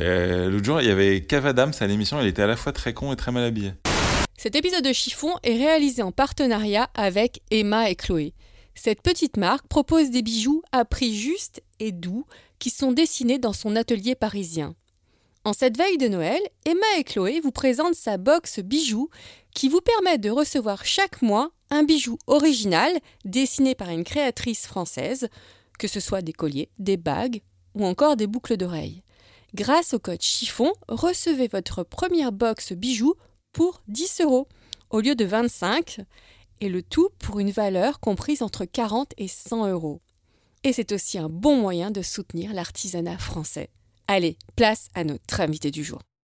Euh, L'autre jour, il y avait Kev Adams à l'émission, il était à la fois très con et très mal habillé. Cet épisode de Chiffon est réalisé en partenariat avec Emma et Chloé. Cette petite marque propose des bijoux à prix juste et doux qui sont dessinés dans son atelier parisien. En cette veille de Noël, Emma et Chloé vous présentent sa box bijoux qui vous permet de recevoir chaque mois un bijou original dessiné par une créatrice française, que ce soit des colliers, des bagues ou encore des boucles d'oreilles. Grâce au code chiffon, recevez votre première box bijoux pour 10 euros au lieu de 25 et le tout pour une valeur comprise entre 40 et 100 euros. Et c'est aussi un bon moyen de soutenir l'artisanat français. Allez, place à notre invité du jour.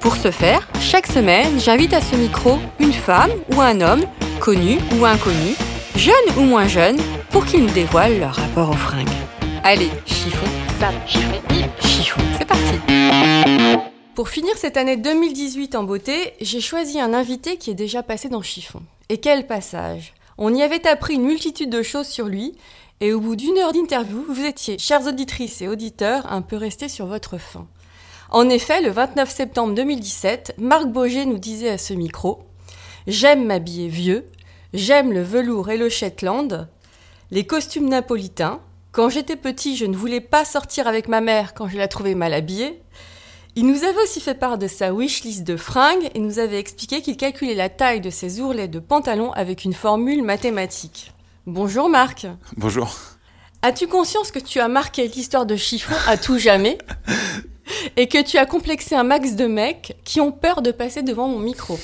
Pour ce faire, chaque semaine, j'invite à ce micro une femme ou un homme, connu ou inconnu, jeune ou moins jeune, pour qu'ils nous dévoilent leur rapport aux fringues. Allez, chiffon, nippe, chiffon, c'est parti Pour finir cette année 2018 en beauté, j'ai choisi un invité qui est déjà passé dans Chiffon. Et quel passage On y avait appris une multitude de choses sur lui, et au bout d'une heure d'interview, vous étiez, chères auditrices et auditeurs, un peu restés sur votre faim. En effet, le 29 septembre 2017, Marc Boger nous disait à ce micro J'aime m'habiller vieux, j'aime le velours et le Shetland, les costumes napolitains. Quand j'étais petit, je ne voulais pas sortir avec ma mère quand je la trouvais mal habillée. Il nous avait aussi fait part de sa wishlist de fringues et nous avait expliqué qu'il calculait la taille de ses ourlets de pantalon avec une formule mathématique. Bonjour Marc. Bonjour. As-tu conscience que tu as marqué l'histoire de chiffon à tout jamais? et que tu as complexé un max de mecs qui ont peur de passer devant mon micro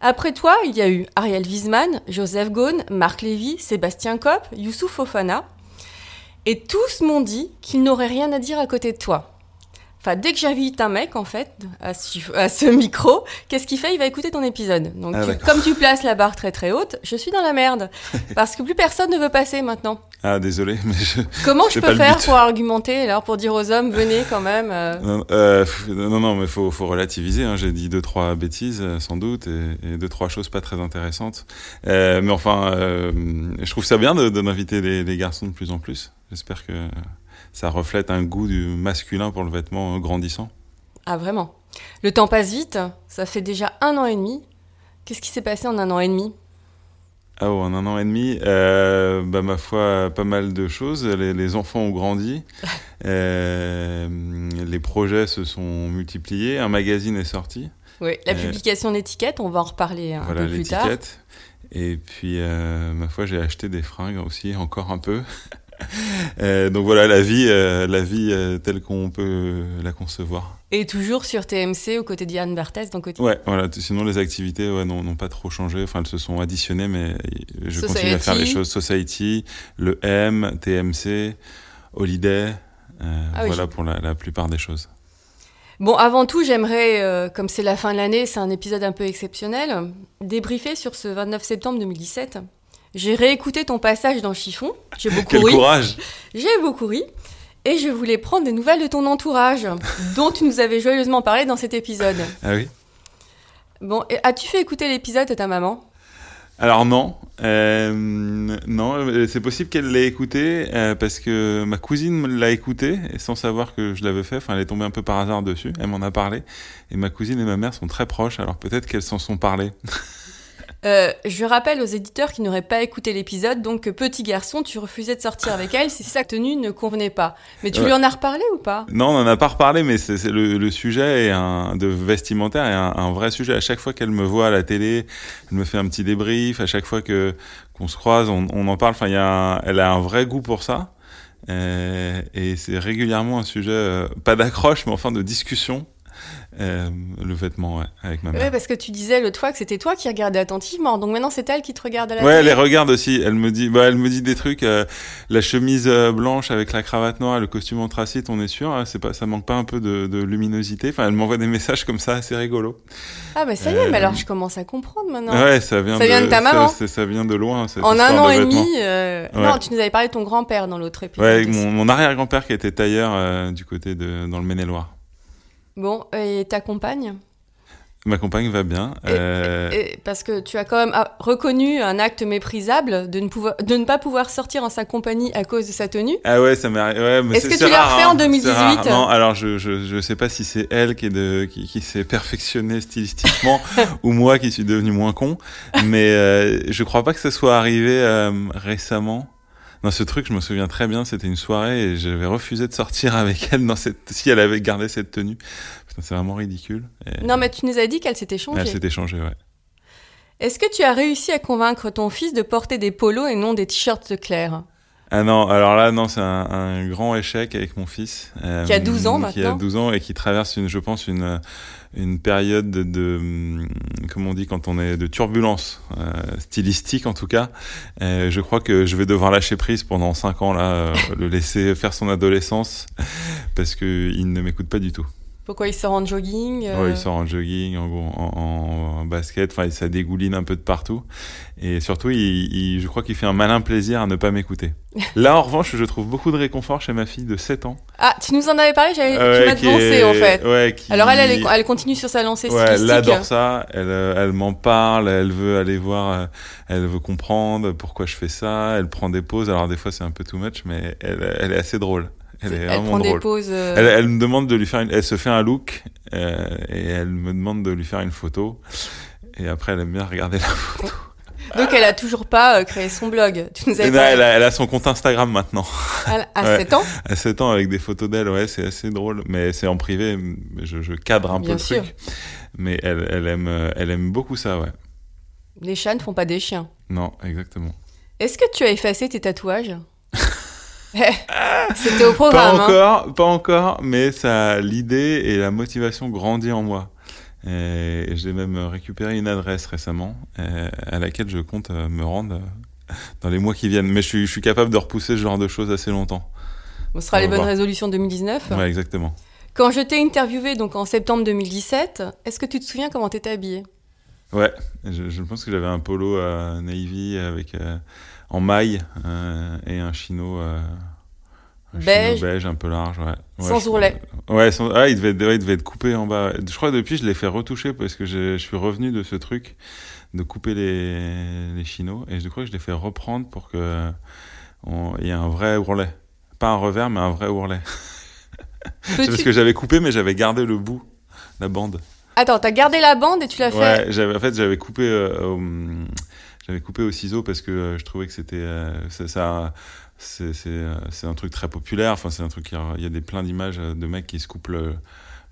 Après toi, il y a eu Ariel Wiesman, Joseph Gaune, Marc Lévy, Sébastien Kopp, Youssouf Fofana. Et tous m'ont dit qu'ils n'auraient rien à dire à côté de toi. Enfin, dès que j'invite un mec, en fait, à ce, à ce micro, qu'est-ce qu'il fait? Il va écouter ton épisode. Donc, Ah, tu- comme tu places la barre très très haute, je suis dans la merde. Parce que plus personne ne veut passer maintenant. Ah, désolé, mais je. Comment je peux faire pour argumenter, alors pour dire aux hommes, venez quand même euh, Non, euh, non, non, mais faut, faut relativiser. Hein. J'ai dit deux, trois bêtises, euh, sans doute, et, et deux, trois choses pas très intéressantes. Euh, mais enfin, je trouve ça bien de, de m'inviter les, les garçons de plus en plus. J'espère que ça reflète un goût du masculin pour le vêtement grandissant. Ah, vraiment. Le temps passe vite, ça fait déjà un an et demi. Qu'est-ce qui s'est passé en un an et demi? Ah, oh, en un an et demi, euh, bah, ma foi, pas mal de choses. Les, les enfants ont grandi, euh, les projets se sont multipliés, un magazine est sorti. Oui, la Euh, publication d'étiquettes, on va en reparler un voilà peu plus tard. Et puis, euh, ma foi, j'ai acheté des fringues aussi, encore un peu. Euh, donc voilà, la vie, euh, la vie euh, telle qu'on peut la concevoir. Et toujours sur TMC, aux côtés d'Yann Barthès, côté. Ouais, voilà. Sinon, les activités ouais, n'ont pas trop changé. Enfin, elles se sont additionnées, mais je continue à faire les choses. Society, le M, TMC, Holiday. Ah oui, voilà pour la, la plupart des choses. Bon, avant tout, j'aimerais, comme c'est la fin de l'année, c'est un épisode un peu exceptionnel, débriefer sur ce 29 septembre 2017. J'ai réécouté ton passage dans Chiffon, j'ai beaucoup Quel ri, courage j'ai beaucoup ri, et je voulais prendre des nouvelles de ton entourage, dont tu nous avais joyeusement parlé dans cet épisode. Ah oui Bon, as-tu fait écouter l'épisode à ta maman? Alors non, euh, non, c'est possible qu'elle l'ait écouté euh, parce que ma cousine l'a écouté sans savoir que je l'avais fait. Enfin, elle est tombée un peu par hasard dessus. Elle m'en a parlé et ma cousine et ma mère sont très proches. Alors peut-être qu'elles s'en sont parlé. Euh, je rappelle aux éditeurs qui n'auraient pas écouté l'épisode, donc que petit garçon, tu refusais de sortir avec elle si sa tenue ne convenait pas. Mais tu Ouais. lui en as reparlé ou pas? Non, on en a pas reparlé, mais c'est le, le sujet est un, de vestimentaire est un, un vrai sujet. À chaque fois qu'elle me voit à la télé, elle me fait un petit débrief. À chaque fois que qu'on se croise, on, on en parle. Enfin, y a un- elle a un vrai goût pour ça. Euh, et c'est régulièrement un sujet, euh, pas d'accroche, mais enfin de discussion. Euh, le vêtement, ouais, avec ma mère. Ouais, parce que tu disais l'autre fois que c'était toi qui regardais attentivement, donc maintenant c'est elle qui te regarde à la Ouais, elle les regarde aussi. Elle me dit, bah, elle me dit des trucs. euh, la chemise euh, blanche avec la cravate noire, le costume anthracite, on est sûr. hein, c'est pas, ça manque pas un peu de, de luminosité. Enfin, elle m'envoie des messages comme ça, assez rigolo. Ah bah ça y est, Euh, mais alors je commence à comprendre maintenant. Ouais, ça vient. Ça vient de ta maman. Ça, ça vient de loin. cette en un an de et demi, Ouais. non, tu nous avais parlé de ton grand-père dans l'autre épisode. Ouais, mon, mon arrière-grand-père qui était tailleur du côté de dans le Maine-et-Loire. Bon, et ta compagne? Ma compagne va bien. Euh, Et Parce que tu as quand même ah, reconnu un acte méprisable de ne, pouvoir, de ne pas pouvoir sortir en sa compagnie à cause de sa tenue? Ah ouais, ça m'est arrivé. Ouais, Est-ce que tu l'as refait hein, en 2018? c'est rare. Non, alors je, je je sais pas si c'est elle qui est de qui, qui s'est perfectionnée stylistiquement ou moi qui suis devenu moins con, mais euh, je crois pas que ça soit arrivé euh, récemment. Non, ce truc, je me souviens très bien, c'était une soirée et j'avais refusé de sortir avec elle dans cette si elle avait gardé cette tenue. C'est vraiment ridicule. Et Non, mais tu nous as dit qu'elle s'était changée. elle s'était changée, ouais. Est-ce que tu as réussi à convaincre ton fils de porter des polos et non des t-shirts clairs Ah non, alors là, non, c'est un, un grand échec avec mon fils. euh, Qui a 12 ans Qui a maintenant 12 ans et qui traverse, une, je pense, une, une période de, de, hum, comment on dit, quand on est de turbulence, euh, stylistique en tout cas. Euh, je crois que je vais devoir lâcher prise pendant 5 ans, là, euh, le laisser faire son adolescence, parce qu'il ne m'écoute pas du tout. Pourquoi il sort en jogging euh, Ouais, il sort en jogging, en, gros, en, en basket, enfin, ça dégouline un peu de partout. Et surtout, il, il- je crois qu'il fait un malin plaisir à ne pas m'écouter. Là, en revanche, je trouve beaucoup de réconfort chez ma fille de 7 ans. Ah, tu nous en avais parlé, j'avais, Euh, tu m'as devancé est- en fait. Ouais, qui- Alors elle, elle, elle continue sur sa lancée Ouais, elle adore ça. Elle, euh, elle m'en parle. Elle veut aller voir. euh, Elle veut comprendre pourquoi je fais ça. Elle prend des pauses. Alors des fois c'est un peu too much, mais elle, elle est assez drôle. Elle est Elle vraiment prend drôle. des pauses. euh, Elle, elle me demande de lui faire une, elle se fait un look euh, et elle me demande de lui faire une photo et après elle aime bien regarder la photo. Donc elle a toujours pas euh, créé son blog. Tu nous parlé elle, a, elle a son compte Instagram maintenant à, Ouais. 7 ans. à 7 ans avec des photos d'elle ouais c'est assez drôle mais c'est en privé je, je cadre un Bien peu le sûr. truc mais elle, elle aime euh, elle aime beaucoup ça ouais Les chats ne font pas des chiens. non exactement Est-ce que tu as effacé tes tatouages? C'était au Pas programme. hein. encore, pas encore, mais ça, l'idée et la motivation grandit en moi. Et j'ai même récupéré une adresse récemment euh, à laquelle je compte euh, me rendre euh, dans les mois qui viennent. Mais je suis, je suis capable de repousser ce genre de choses assez longtemps. Ce sera On les bonnes voir. résolutions 2019. Ouais, exactement. Quand je t'ai interviewé donc en septembre 2017, est-ce que tu te souviens comment t'étais habillé Ouais, je, je pense que j'avais un polo euh, navy avec euh, en maille euh, et un chino. euh, un Beige. chino beige un peu large, ouais. Ouais, Sans je- ourlet. Ouais, sans- ah, il, devait être, ouais, il devait être coupé en bas. Je crois que depuis, je l'ai fait retoucher parce que je, je suis revenu de ce truc de couper les, les chinos et je crois que je l'ai fait reprendre pour que il y ait un vrai ourlet. Pas un revers, mais un vrai ourlet. C'est parce que j'avais coupé, mais j'avais gardé le bout, la bande. Attends, t'as gardé la bande et tu l'as fait Ouais, en fait j'avais coupé euh, j'avais coupé au ciseau parce que euh, je trouvais que c'était euh, ça, euh, c'est un truc très populaire. Enfin c'est un truc il y a des plein d'images de mecs qui se coupent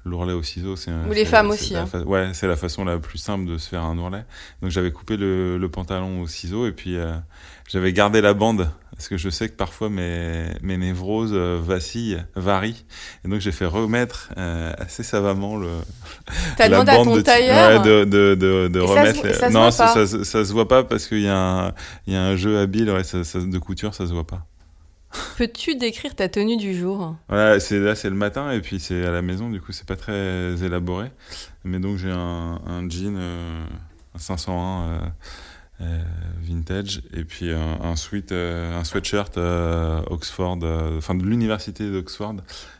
l'ourlet au ciseau. C'est un- Ou les femmes aussi, hein. fa- ouais, c'est la façon la plus simple de se faire un ourlet. Donc j'avais coupé le, le pantalon au ciseau et puis euh, j'avais gardé la bande parce que je sais que parfois mes mes névroses euh, vacillent, varient. Et donc j'ai fait remettre euh, assez savamment le T'as la demandé à bande ton de tailleur ouais, de, de, de, de Et ça remettre. se- ça se non, voit ça, pas. ça, se- ça se voit pas parce qu'il y, a un- il y a un jeu habile ouais, ça, ça- de couture, ça se voit pas. Peux-tu décrire ta tenue du jour? Là c'est le matin et puis c'est à la maison, du coup c'est pas très élaboré. Mais donc j'ai un, jean euh, un 501 euh, euh, vintage et puis un, un sweat, euh, un sweatshirt euh, Oxford, euh, enfin de l'université d'Oxford,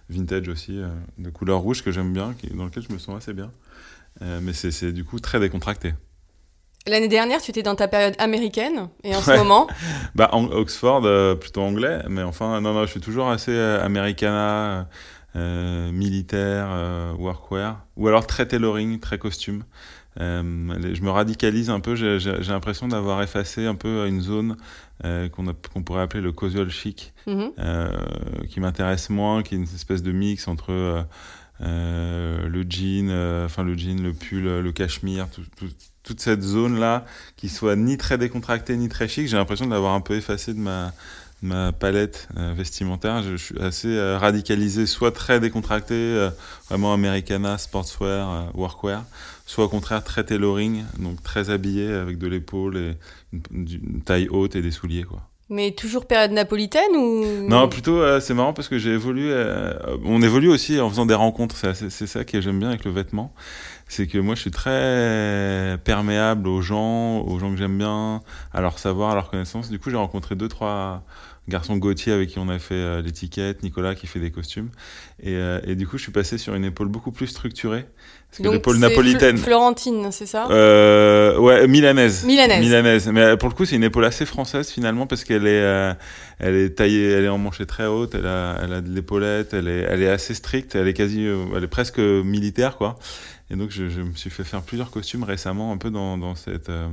vintage aussi, euh, de couleur rouge que j'aime bien, dans lequel je me sens assez bien. Euh, mais c'est du coup très décontracté. L'année dernière, tu étais dans ta période américaine et en ce moment, Bah, en- Oxford, euh, plutôt anglais, mais enfin, non, non, je suis toujours assez euh, americana, euh, militaire, euh, workwear, ou alors très tailoring, très costume. Les- je me radicalise un peu. J'ai l'impression d'avoir effacé un peu une zone qu'on pourrait appeler le casual chic, Mhm. qui m'intéresse moins, qui est une espèce de mix entre le jean, enfin le jean, le pull, le cachemire, tout- tout- toute cette zone là, qui soit ni très décontractée ni très chic. J'ai l'impression de l'avoir un peu effacé de ma de ma palette euh, vestimentaire. Je, je suis assez euh, radicalisé, soit très décontracté, euh, vraiment Americana, sportswear, euh, workwear, soit au contraire très tailoring, donc très habillé avec de l'épaule et une, une taille haute et des souliers quoi. Mais toujours période napolitaine ou? Non, plutôt, euh, c'est marrant parce que j'ai évolué. euh, on évolue aussi en faisant des rencontres. C'est ça que j'aime bien avec le vêtement. C'est que moi, je suis très perméable aux gens, aux gens que j'aime bien, à leur savoir, à leur connaissance. Du coup, j'ai rencontré deux, trois garçons Gauthier avec qui on a fait euh, l'étiquette, Nicolas qui fait des costumes. Et, euh, et du coup, je suis passé sur une épaule beaucoup plus structurée. Parce que Donc, l'épaule napolitaine. Fl- Florentine, c'est ça? Euh, ouais, milanaise. Milanaise. Milanaise. Mais euh, pour le coup, c'est une épaule assez française finalement parce qu'elle est, euh, elle est taillée, elle est en manchette très haute, elle a, elle a de l'épaulette, elle est, elle est assez stricte, elle est quasi, elle est presque militaire quoi. Et donc je, je me suis fait faire plusieurs costumes récemment, un peu dans, dans cette, euh,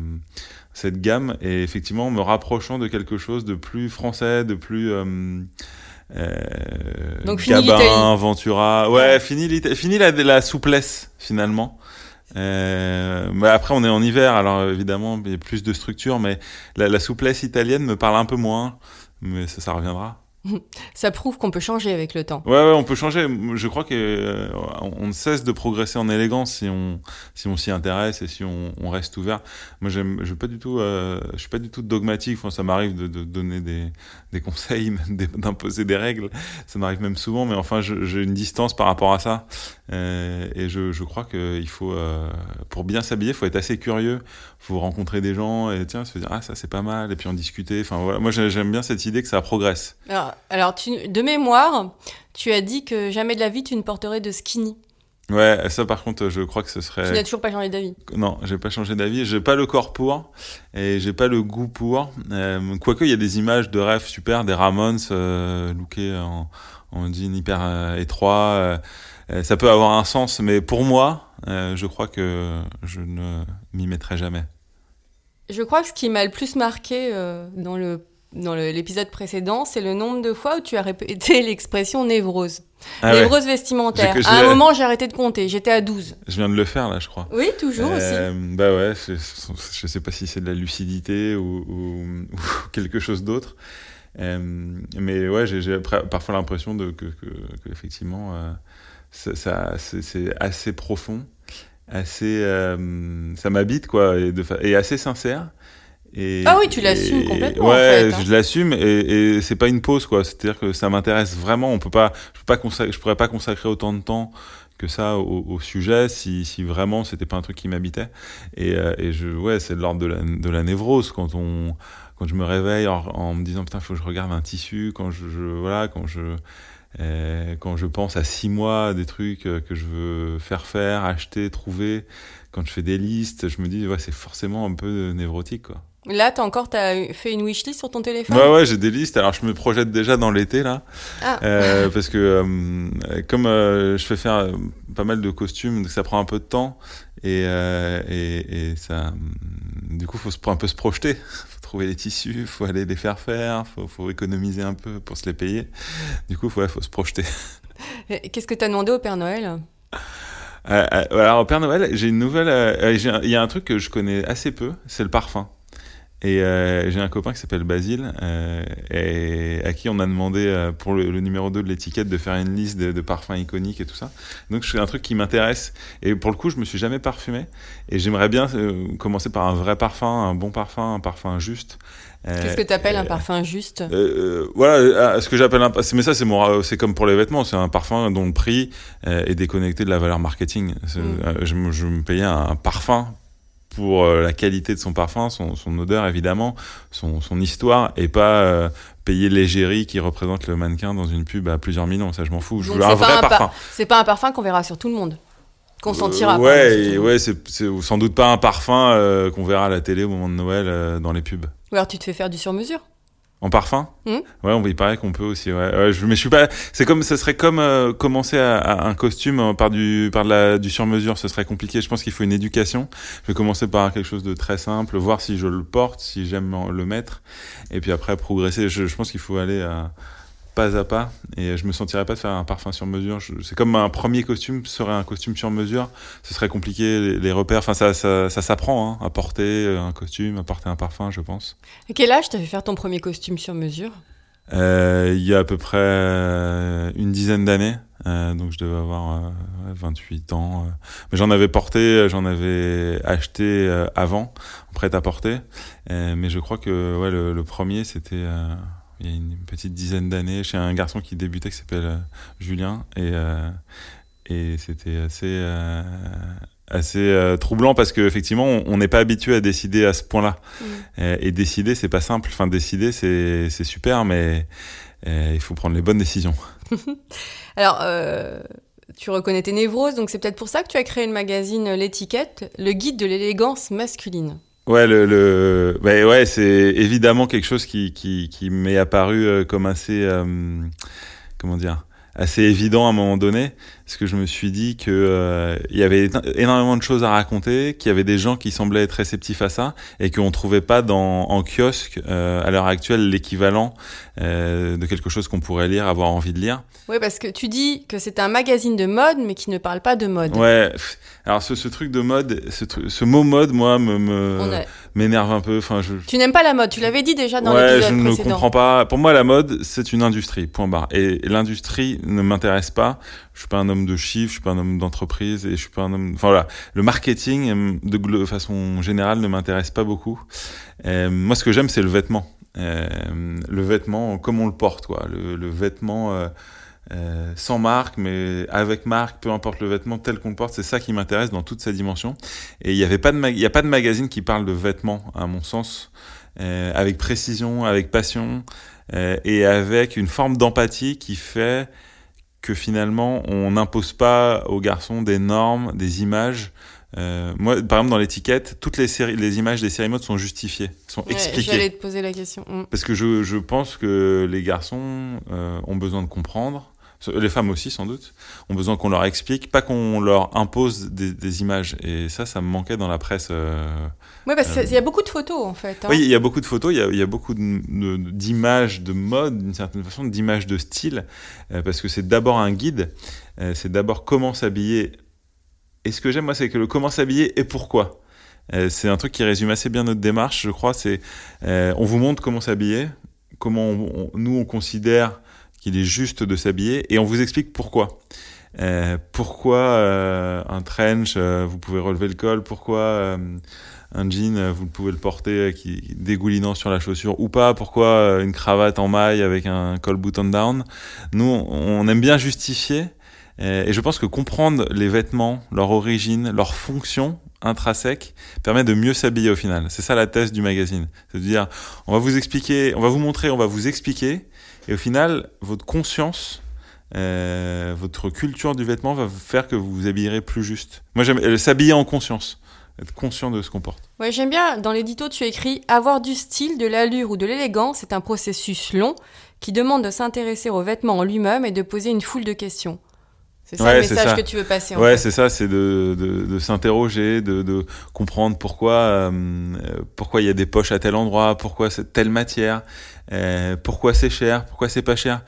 cette gamme et effectivement en me rapprochant de quelque chose de plus français, de plus euh, euh, Donc, Gabin. Ventura. Ouais, fini, fini la, la souplesse finalement. Euh, mais après, on est en hiver, alors évidemment, il y a plus de structure, mais la, la souplesse italienne me parle un peu moins, mais ça, ça reviendra. Ça prouve qu'on peut changer avec le temps. Ouais, ouais, on peut changer. Je crois que euh, ne cesse de progresser en élégance si on si on s'y intéresse et si on, on reste ouvert. Moi, j'aime, je suis pas du tout, euh, je suis pas du tout dogmatique. Enfin, ça m'arrive de, de donner des des conseils, d'imposer des règles. Ça m'arrive même souvent, mais enfin, j'ai une distance par rapport à ça. Euh, et je, je crois que il faut, pour bien s'habiller, il faut être assez curieux. faut rencontrer des gens et tiens, se dire ah ça c'est pas mal et puis en discuter. Enfin voilà, moi j'ai- j'aime bien cette idée que ça progresse. Alors, alors tu, de mémoire, tu as dit que jamais de la vie tu ne porterais de skinny. Ouais, ça par contre, je crois que ce Tu serait. n'as toujours pas changé d'avis. Non, j'ai pas changé d'avis. J'ai pas le corps pour et j'ai pas le goût pour. Euh, quoique il y a des images de rêve super, des Ramones euh, lookés en, en jean hyper euh, étroit. euh, ça peut avoir un sens, mais pour moi, je crois que je ne m'y mettrai jamais. Je crois que ce qui m'a le plus marqué dans le dans l'épisode précédent, c'est le nombre de fois où tu as répété l'expression névrose. Ah ouais, névrose vestimentaire. À un moment, j'ai arrêté de compter. J'étais à 12. je viens de le faire là, je crois. Oui, toujours aussi. Euh, Bah ouais, je sais pas si c'est de la lucidité ou, ou- ou quelque chose d'autre. Euh, mais ouais, j'ai parfois l'impression que, que, que effectivement, euh, ça, ça- c'est assez profond, assez, ça m'habite quoi, et, de fa- et assez sincère. Et, Ah oui, tu l'assumes complètement, en Ouais, fait, hein. je l'assume et, et c'est pas une pause quoi. C'est-à-dire que ça m'intéresse vraiment. On peut pas, je peux pas consacrer, je pourrais pas consacrer autant de temps que ça au, au sujet si, si vraiment c'était pas un truc qui m'habitait. Et, euh, et je, ouais, c'est de l'ordre de la, de la névrose quand on, quand je me réveille en, en me disant putain, faut que je regarde un tissu, quand je, je voilà, quand je, euh, quand je pense à six mois des trucs euh, que je veux faire faire, acheter, trouver, quand je fais des listes, je me dis ouais, c'est forcément un peu névrotique quoi. Là, t'as encore t'as fait une wishlist sur ton téléphone Ouais, ouais, j'ai des listes. Alors, je me projette déjà dans l'été, là. Ah. Euh, parce que, euh, comme euh, je fais faire pas mal de costumes, donc ça prend un peu de temps. Et, et, et ça. Du coup, faut se, un peu se projeter. faut trouver les tissus, faut aller les faire faire, faut, faut économiser un peu pour se les payer. Du coup, faut, ouais, faut se projeter. Et Qu'est-ce que t'as demandé au Père Noël? Alors, au Père Noël, j'ai une nouvelle. Il y a un truc que je connais assez peu, c'est le parfum. Et euh, j'ai un copain qui s'appelle Basile, euh, et à qui on a demandé euh, pour le, le numéro 2 de l'étiquette de faire une liste de, de parfums iconiques et tout ça. Donc c'est un truc qui m'intéresse. Et pour le coup, je me suis jamais parfumé. Et j'aimerais bien commencer par un vrai parfum, un bon parfum, un parfum juste. Qu'est-ce que t'appelles un euh, parfum juste? voilà, ce que j'appelle un, mais ça c'est mon, c'est comme pour les vêtements, c'est un parfum dont le prix est déconnecté de la valeur marketing. Mm. je, me- je me payais un, un parfum pour euh, la qualité de son parfum, son, son odeur évidemment, son, son histoire, et pas euh, payer l'égérie qui représente le mannequin dans une pub à plusieurs millions. Ça, je m'en fous. Je veux un vrai un par- parfum. C'est pas un parfum qu'on verra sur tout le monde. Qu'on sentira Euh, ouais, sur ouais, c'est c'est sans doute pas un parfum euh, qu'on verra à la télé au moment de Noël euh, dans les pubs. Ou alors tu te fais faire du sur-mesure. En parfum Hmm. Ouais, on, il paraît qu'on peut aussi. Ouais. Ouais, je, mais je suis pas. C'est comme, ce serait comme euh, commencer à, à un costume euh, par du par de la, du sur-mesure. Ce serait compliqué. Je pense qu'il faut une éducation. Je vais commencer par quelque chose de très simple, voir si je le porte, si j'aime le mettre, et puis après progresser. Je, je pense qu'il faut aller à pas à pas. Et je me sentirais pas de faire un parfum sur mesure. C'est comme un premier costume serait un costume sur mesure. Ce serait compliqué les, les repères. Enfin, ça, ça, ça s'apprend hein, à porter euh, un costume, à porter un parfum, je pense. À quel âge t'as fait faire ton premier costume sur mesure? Euh, il y a à peu près euh, une dizaine d'années, euh, donc je devais avoir euh, ouais, 28 ans. euh. Mais j'en avais porté, j'en avais acheté avant, prêt à porter. Euh, mais je crois que ouais, le, le premier, c'était euh, il y a une petite dizaine d'années, chez un garçon qui débutait qui s'appelle euh, Julien. Et, euh, et c'était assez, euh, assez troublant parce qu'effectivement, on on n'est pas habitué à décider à ce point-là. Euh, et décider, c'est pas simple. Enfin, décider, c'est c'est super, mais il faut prendre les bonnes décisions. Alors, euh, tu reconnais tes névroses, donc c'est peut-être pour ça que tu as créé le magazine L'étiquette, le guide de l'élégance masculine. Ouais, le, le bah ouais, c'est évidemment quelque chose qui qui, qui m'est apparu euh, comme assez euh, comment dire assez évident à un moment donné, parce que je me suis dit que euh, il y avait énormément de choses à raconter, qu'il y avait des gens qui semblaient être réceptifs à ça, et qu'on trouvait pas dans en kiosque euh, à l'heure actuelle l'équivalent euh, de quelque chose qu'on pourrait lire, avoir envie de lire. Oui, parce que tu dis que c'est un magazine de mode, mais qui ne parle pas de mode. Ouais. Alors ce, ce truc de mode, ce, ce mot mode, moi, me me- On a- m'énerve un peu. Enfin, je, Tu n'aimes pas la mode, tu l'avais dit déjà dans ouais, je l'épisode ne précédent. comprends pas. Pour moi, la mode, c'est une industrie. Point barre. Et l'industrie ne m'intéresse pas. Je suis pas un homme de chiffres, je suis pas un homme d'entreprise et je suis pas un homme. Enfin voilà, le marketing euh, de façon générale ne m'intéresse pas beaucoup. Euh, moi, ce que j'aime, c'est le vêtement. Euh, le vêtement comme on le porte, quoi. Le, vêtement. sans marque, mais avec marque, peu importe le vêtement tel qu'on le porte, c'est ça qui m'intéresse dans toute sa dimension. Et il y avait pas de, il a pas de magazine qui parle de vêtements, à mon sens, avec précision, avec passion et avec une forme d'empathie qui fait que finalement on n'impose pas aux garçons des normes, des images. Euh, moi, par exemple, dans l'étiquette, toutes les séries, les images des séries mode sont justifiées, sont Ouais, expliquées. J'allais te poser la question. Mm. Parce que je, je pense que les garçons euh, ont besoin de comprendre, les femmes aussi sans doute, ont besoin qu'on leur explique, pas qu'on leur impose des, des images. Et ça, ça me manquait dans la presse. euh. Ouais, parce qu'il y a beaucoup de photos en fait. hein. Oui, il y a beaucoup de photos, il y a, il y a beaucoup de- de- d'images de, mode, d'une certaine façon, d'images de style, euh, parce que c'est d'abord un guide, euh, c'est d'abord comment s'habiller. Et ce que j'aime, moi, c'est que le comment s'habiller et pourquoi. Euh, c'est un truc qui résume assez bien notre démarche, je crois. C'est euh, on vous montre comment s'habiller, comment on- on- nous on considère qu'il est juste de s'habiller, et on vous explique pourquoi. Euh, pourquoi euh, un trench, euh, vous pouvez relever le col, pourquoi un jean, vous pouvez le porter qui dégoulinant sur la chaussure ou pas, pourquoi une cravate en maille avec un col button down. Nous, on aime bien justifier, et je pense que comprendre les vêtements, leur origine, leur fonction intrinsèque permet de mieux s'habiller au final. C'est ça la thèse du magazine. C'est de dire, on va vous expliquer, on va vous montrer, on va vous expliquer, et au final, votre conscience, euh, votre culture du vêtement va faire que vous vous habillerez plus juste. Moi, j'aime euh, s'habiller en conscience, être conscient de ce qu'on porte. Ouais, j'aime bien. Dans l'édito, tu écris Avoir du style, de l'allure ou de l'élégance, c'est un processus long qui demande de s'intéresser au vêtement en lui-même et de poser une foule de questions. C'est ça Ouais, le message ça. que tu veux passer en Ouais, c'est ça, c'est de, de, de s'interroger, de, de comprendre pourquoi euh, pourquoi il y a des poches à tel endroit, pourquoi c'est telle matière, euh, pourquoi c'est cher, pourquoi c'est pas cher?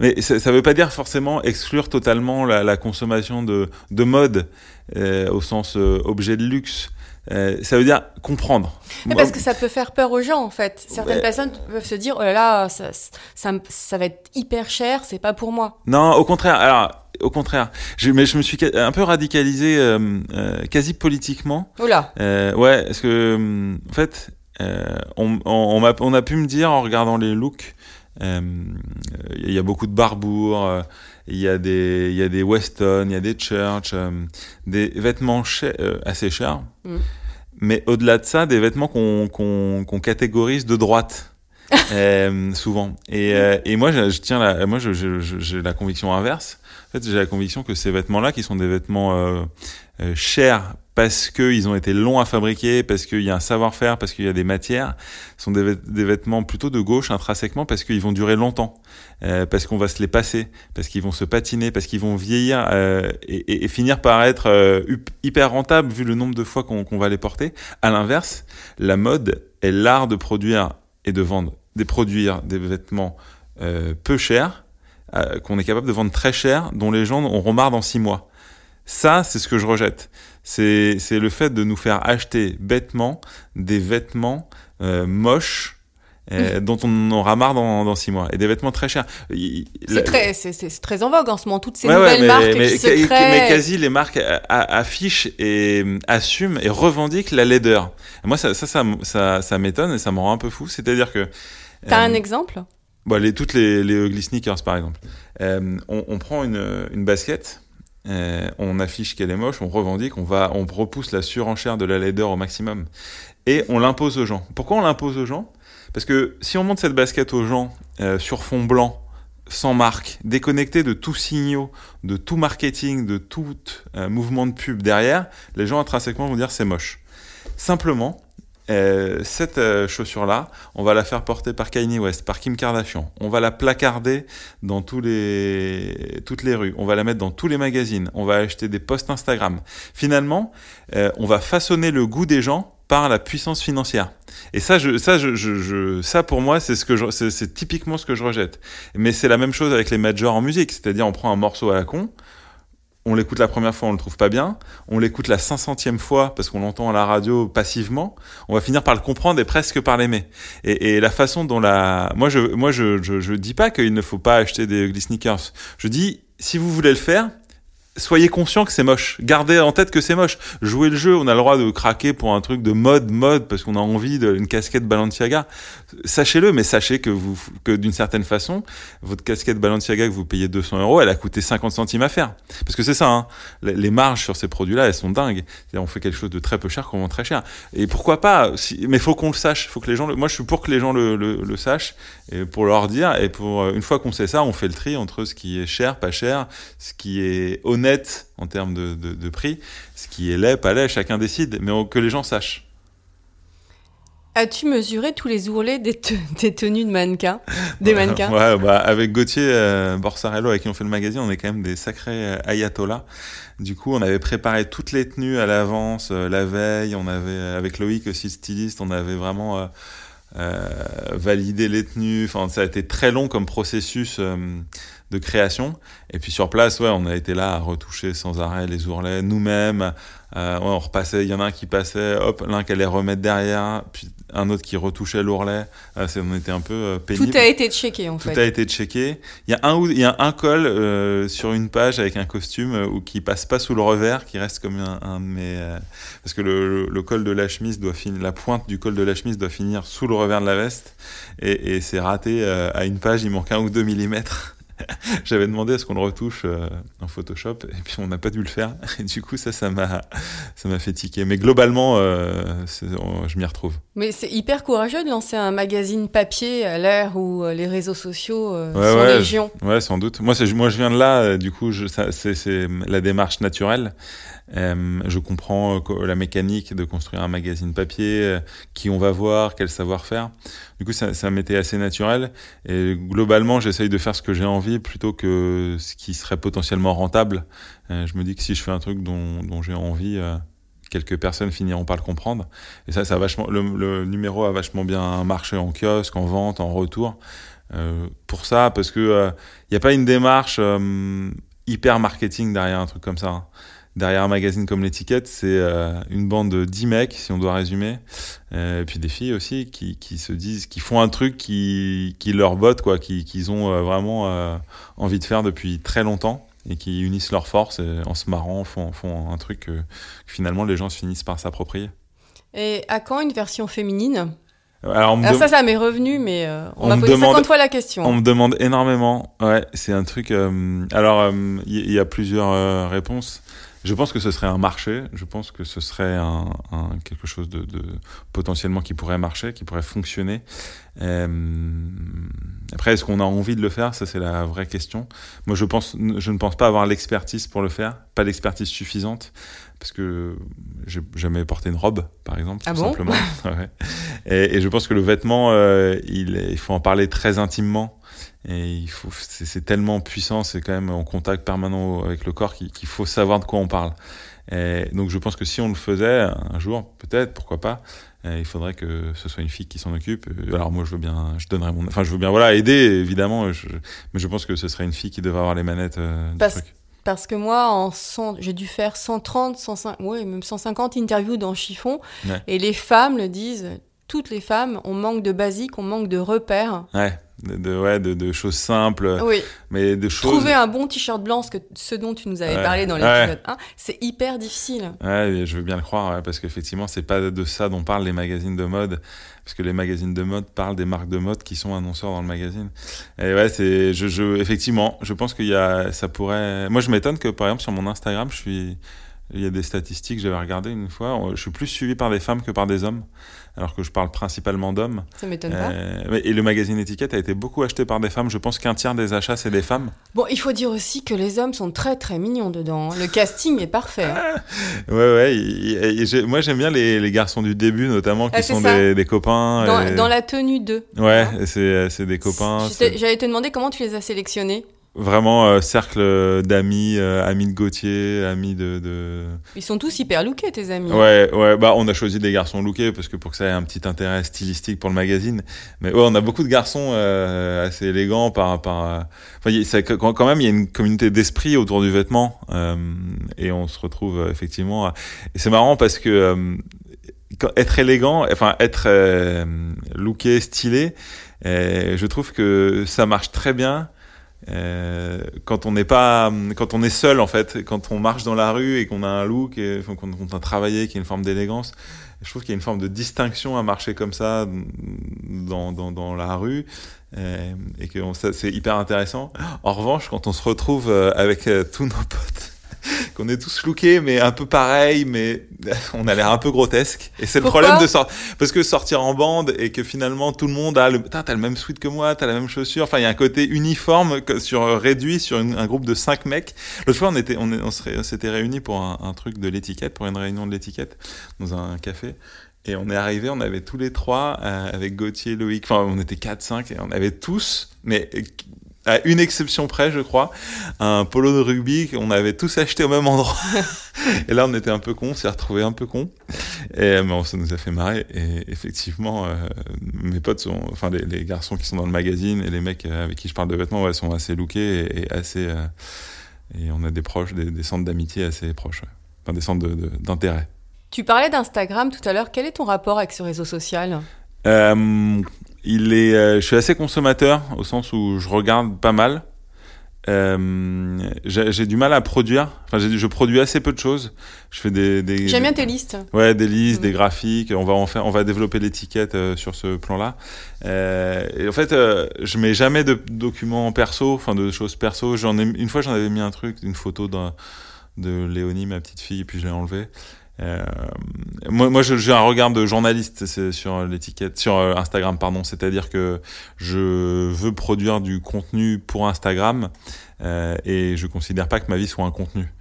Mais ça, ça veut pas dire forcément exclure totalement la, la consommation de, de mode euh, au sens euh, objet de luxe. Euh, ça veut dire comprendre. Mais parce que ça peut faire peur aux gens en fait. Certaines Ouais. personnes peuvent se dire oh là là, ça, ça, me- ça va être hyper cher, c'est pas pour moi. Non, au contraire. Alors, au contraire. Je, mais je me suis un peu radicalisé, euh, euh, quasi politiquement. Euh, ouais, parce que hum, en fait, on, on, on, a pu me dire en regardant les looks, euh, il y a beaucoup de barbours, euh, il y a des, il y a des Weston, il y a des Church, euh, des vêtements euh, assez chers, Mm. mais au-delà de ça, des vêtements qu'on catégorise de droite. euh, souvent et, euh, et moi je, je tiens la, moi j'ai la conviction inverse en fait j'ai la conviction que ces vêtements là qui sont des vêtements euh, euh, chers parce qu'ils ont été longs à fabriquer, parce qu'il y a un savoir-faire, parce qu'il y a des matières, sont des, vêtements plutôt de gauche intrinsèquement parce qu'ils vont durer longtemps, euh, parce qu'on va se les passer, parce qu'ils vont se patiner, parce qu'ils vont vieillir euh, et, finir par être euh, hyper rentables vu le nombre de fois qu'on va les porter. À l'inverse, la mode est l'art de produire et de vendre, de produire des vêtements peu chers, qu'on est capable de vendre très cher, dont les gens auront marre dans six mois. Ça, c'est ce que je rejette. C'est le fait de nous faire acheter bêtement des vêtements euh, moches. Euh, dont on aura marre dans, dans six mois et des vêtements très chers. C'est très, très en vogue en ce moment toutes ces nouvelles marques mais, qui se créent. Mais quasi les marques affichent et assument et revendiquent la laideur. Et moi ça ça ça, ça, ça m'étonne et ça me rend un peu fou. C'est-à-dire que t'as euh, un exemple? Bon, les, toutes les, les ugly sneakers par exemple. Euh, on, on, prend une, une basket euh, on affiche qu'elle est moche, on revendique, on va, on repousse la surenchère de la laideur au maximum et on l'impose aux gens. Pourquoi on l'impose aux gens? Parce que si on monte cette basket aux gens euh, sur fond blanc, sans marque, déconnecté de tout signaux, de tout marketing, de tout euh, mouvement de pub derrière, les gens intrinsèquement vont dire c'est moche. Simplement, euh, cette euh, chaussure-là, on va la faire porter par Kanye West, par Kim Kardashian. On va la placarder dans toutes les rues. On va la mettre dans tous les magazines. On va acheter des posts Instagram. Finalement, euh, on va façonner le goût des gens par la puissance financière. Et ça, ça, ça pour moi, c'est ce que c'est typiquement ce que je rejette. Mais c'est la même chose avec les majors en musique, c'est-à-dire on prend un morceau à la con, on l'écoute la première fois, on le trouve pas bien. On l'écoute la 500e fois parce qu'on l'entend à la radio passivement. On va finir par le comprendre et presque par l'aimer. Et, et, la façon dont la, moi je, moi je, je, je dis pas qu'il ne faut pas acheter des sneakers. Je dis si vous voulez le faire, soyez conscient que c'est moche. Gardez en tête que c'est moche. Jouez le jeu. On a le droit de craquer pour un truc de mode, mode, parce qu'on a envie d'une casquette Balenciaga. Sachez-le, mais sachez que que d'une certaine façon, votre casquette Balenciaga que vous payez 200 euros, elle a coûté 50 centimes à faire. Parce que c'est ça, hein. Les marges sur ces produits-là, elles sont dingues. On fait quelque chose de très peu cher qu'on vend très cher. Et pourquoi pas? Si, mais faut qu'on le sache. Faut que les gens moi, je suis pour que les gens le, le, sachent pour leur dire. Et pour, une fois qu'on sait ça, on fait le tri entre ce qui est cher, pas cher, ce qui est honnête net en termes de, de, de, prix. Ce qui est laid, pas laid, chacun décide, mais que les gens sachent. As-tu mesuré tous les ourlets des, te des tenues de mannequins Des mannequins Ouais, bah, avec Gauthier euh, Borsarello, avec qui on fait le magazine, on est quand même des sacrés euh, ayatollahs. Du coup, on avait préparé toutes les tenues à l'avance, euh, la veille. On avait, avec Loïc aussi, styliste, on avait vraiment euh, euh, validé les tenues. Enfin, ça a été très long comme processus de création. Et puis sur place, ouais, on a été là à retoucher sans arrêt les ourlets nous-mêmes. Euh, ouais, on repassait, il y en a un qui passait, hop, l'un qui allait remettre derrière, puis un autre qui retouchait l'ourlet. Euh, on était un peu euh, pénible. Tout a été checké en Tout fait. Tout a été checké. Il y a un, il y a un col euh, sur une page avec un costume ou qui passe pas sous le revers, qui reste comme un, un de mes. Parce que le, le, le, col de la chemise doit finir, la pointe du col de la chemise doit finir sous le revers de la veste. Et, et c'est raté à une page, il manque un ou deux millimètres. J'avais demandé à ce qu'on le retouche euh, en Photoshop et puis on n'a pas dû le faire. Et du coup, ça, ça m'a, ça m'a fait tiquer. Mais globalement, euh, je m'y retrouve. Mais c'est hyper courageux de lancer un magazine papier à l'ère où euh, les réseaux sociaux euh, ouais, sont ouais, légion. Ouais, sans doute. Moi, moi, je viens de là. Du coup, c'est la démarche naturelle. Euh, je comprends euh, la mécanique de construire un magazine papier, euh, qui on va voir, quel savoir-faire. Du coup, ça, m'était assez naturel. Et globalement, j'essaye de faire ce que j'ai envie plutôt que ce qui serait potentiellement rentable. Je me dis que si je fais un truc dont, j'ai envie, quelques personnes finiront par le comprendre. Et ça, ça a vachement, le, numéro a vachement bien marché en kiosque, en vente, en retour. Pour ça, parce que il euh, n'y a pas une démarche hyper marketing derrière un truc comme ça. Hein derrière un magazine comme l'étiquette, c'est euh, une bande de 10 mecs, si on doit résumer, euh, et puis des filles aussi, qui, qui, se disent, qui font un truc qui, qui leur botte, quoi, qui, qu'ils ont euh, vraiment envie de faire depuis très longtemps, et qui unissent leurs forces et, en se marrant, font, font un truc que, que finalement les gens se finissent par s'approprier. Et à quand une version féminine? Alors, Alors ça, ça m'est revenu, mais euh, on, on m'a posé demande, 50 fois la question. On me demande énormément. Ouais, c'est un truc. Euh, alors, il euh, y, y, a plusieurs réponses. Je pense que ce serait un marché. Je pense que ce serait un, un- quelque chose de, de potentiellement qui pourrait marcher, qui pourrait fonctionner. Euh, après, est-ce qu'on a envie de le faire? Ça, c'est la vraie question. Moi, je pense, je ne pense pas avoir l'expertise pour le faire, pas l'expertise suffisante, parce que j'ai jamais porté une robe, par exemple, Ah tout bon? simplement. Ouais. et, et je pense que le vêtement, euh, il, il faut en parler très intimement. Et il faut, c'est tellement puissant, c'est quand même en contact permanent avec le corps qu'il faut savoir de quoi on parle. Et donc je pense que si on le faisait un jour, peut-être, pourquoi pas, euh, il faudrait que ce soit une fille qui s'en occupe. Euh, Alors moi je veux bien, je donnerais mon, enfin je veux bien voilà aider évidemment, je- mais je pense que ce serait une fille qui devrait avoir les manettes euh, du Parce- truc. Parce que moi, en 100 j'ai dû faire 130, 150, ouais, même 150 interviews dans Chiffon. Ouais. Et les femmes le disent, toutes les femmes, on manque de basique, on manque de repères. Ouais, de, de- ouais, de, de choses simples, Oui, mais de choses. trouver un bon t-shirt blanc, ce, que, ce dont tu nous avais Ouais. parlé dans Ouais. l'épisode 1, c'est hyper difficile. Ouais, je veux bien le croire, ouais, parce qu'effectivement, c'est pas de ça dont parlent les magazines de mode, parce que les magazines de mode parlent des marques de mode qui sont annonceurs dans le magazine. Et ouais, c'est, je, je, effectivement, je pense qu'il y a, ça pourrait. Moi, je m'étonne que, par exemple, sur mon Instagram, je suis, il y a des statistiques, j'avais regardé une fois, je suis plus suivi par des femmes que par des hommes, alors que je parle principalement d'hommes. Ça m'étonne pas. Euh, et le magazine Étiquette a été beaucoup acheté par des femmes. Je pense qu'un tiers des achats, c'est des femmes. Bon, il faut dire aussi que les hommes sont très très mignons dedans. Le casting est parfait. hein. Ouais, ouais. et- et j'ai- moi, j'aime bien les, les garçons du début, notamment, qui Ah, c'est sont des, des copains. Dans, et- dans la tenue 2. Ouais, Hein c'est des copains. J'allais te demander comment tu les as sélectionnés. Vraiment euh, cercle d'amis, euh, amis de Gauthier, amis de, de... Ils sont tous hyper lookés, tes amis. Ouais, ouais, bah on a choisi des garçons lookés parce que pour que ça ait un petit intérêt stylistique pour le magazine. Mais ouais, on a beaucoup de garçons euh, assez élégants par par. euh, Enfin, y ça- quand, même, il y a une communauté d'esprit autour du vêtement euh, et on se retrouve euh, effectivement. à- Et c'est marrant parce que euh, quand- être élégant, enfin être euh, looké, stylé, euh, je trouve que ça marche très bien. Euh, quand on n'est pas, quand on est seul en fait, quand on marche dans la rue et qu'on a un look, qu'on a travaillé, qu'il y a une forme d'élégance, je trouve qu'il y a une forme de distinction à marcher comme ça dans, dans, dans la rue euh, et que c'est hyper intéressant. En revanche, quand on se retrouve euh, avec tous nos potes, qu'on est tous lookés mais un peu pareil, mais on a l'air un peu grotesque. Et c'est le Pourquoi problème de sortir parce que sortir en bande et que finalement tout le monde a le, t'as le même sweat que moi, t'as la même chaussure. Enfin, il y a un côté uniforme sur réduit sur une- un groupe de cinq mecs. L'autre fois, on était, on, s'était réunis pour un, un truc de l'étiquette, pour une réunion de l'étiquette dans un café. Et on est arrivé, on avait tous les trois, euh, avec Gauthier, Loïc, enfin on était 4-5, et on avait tous, mais euh, à une exception près, je crois, un polo de rugby qu'on avait tous acheté au même endroit. et là, on était un peu cons, on s'est retrouvés un peu cons. Et mais on, ça nous a fait marrer. Et effectivement, euh, mes potes sont, enfin les, les garçons qui sont dans le magazine et les mecs euh, avec qui je parle de vêtements, ouais, sont assez lookés et, et assez. euh, et on a des proches, des, des centres d'amitié assez proches, ouais. enfin des centres de- de- d'intérêt. Tu parlais d'Instagram tout à l'heure. Quel est ton rapport avec ce réseau social? Euh, il est, euh, je suis assez consommateur au sens où je regarde pas mal. Euh, j'ai du mal à produire. Enfin, je produis assez peu de choses. Je fais des, des J'aime bien tes listes. Ouais, des listes, Mhm. des graphiques. On va en faire, on va développer l'étiquette euh, sur ce plan-là. Euh, et en fait, euh, je mets jamais de documents perso, enfin de choses perso. J'en ai une fois, j'en avais mis un truc, une photo d'un de Léonie, ma petite fille, puis je l'ai enlevé. Euh, moi, moi, j'ai un regard de journaliste sur l'étiquette, sur euh, Instagram, pardon. C'est-à-dire que je veux produire du contenu pour Instagram euh, et je considère pas que ma vie soit un contenu.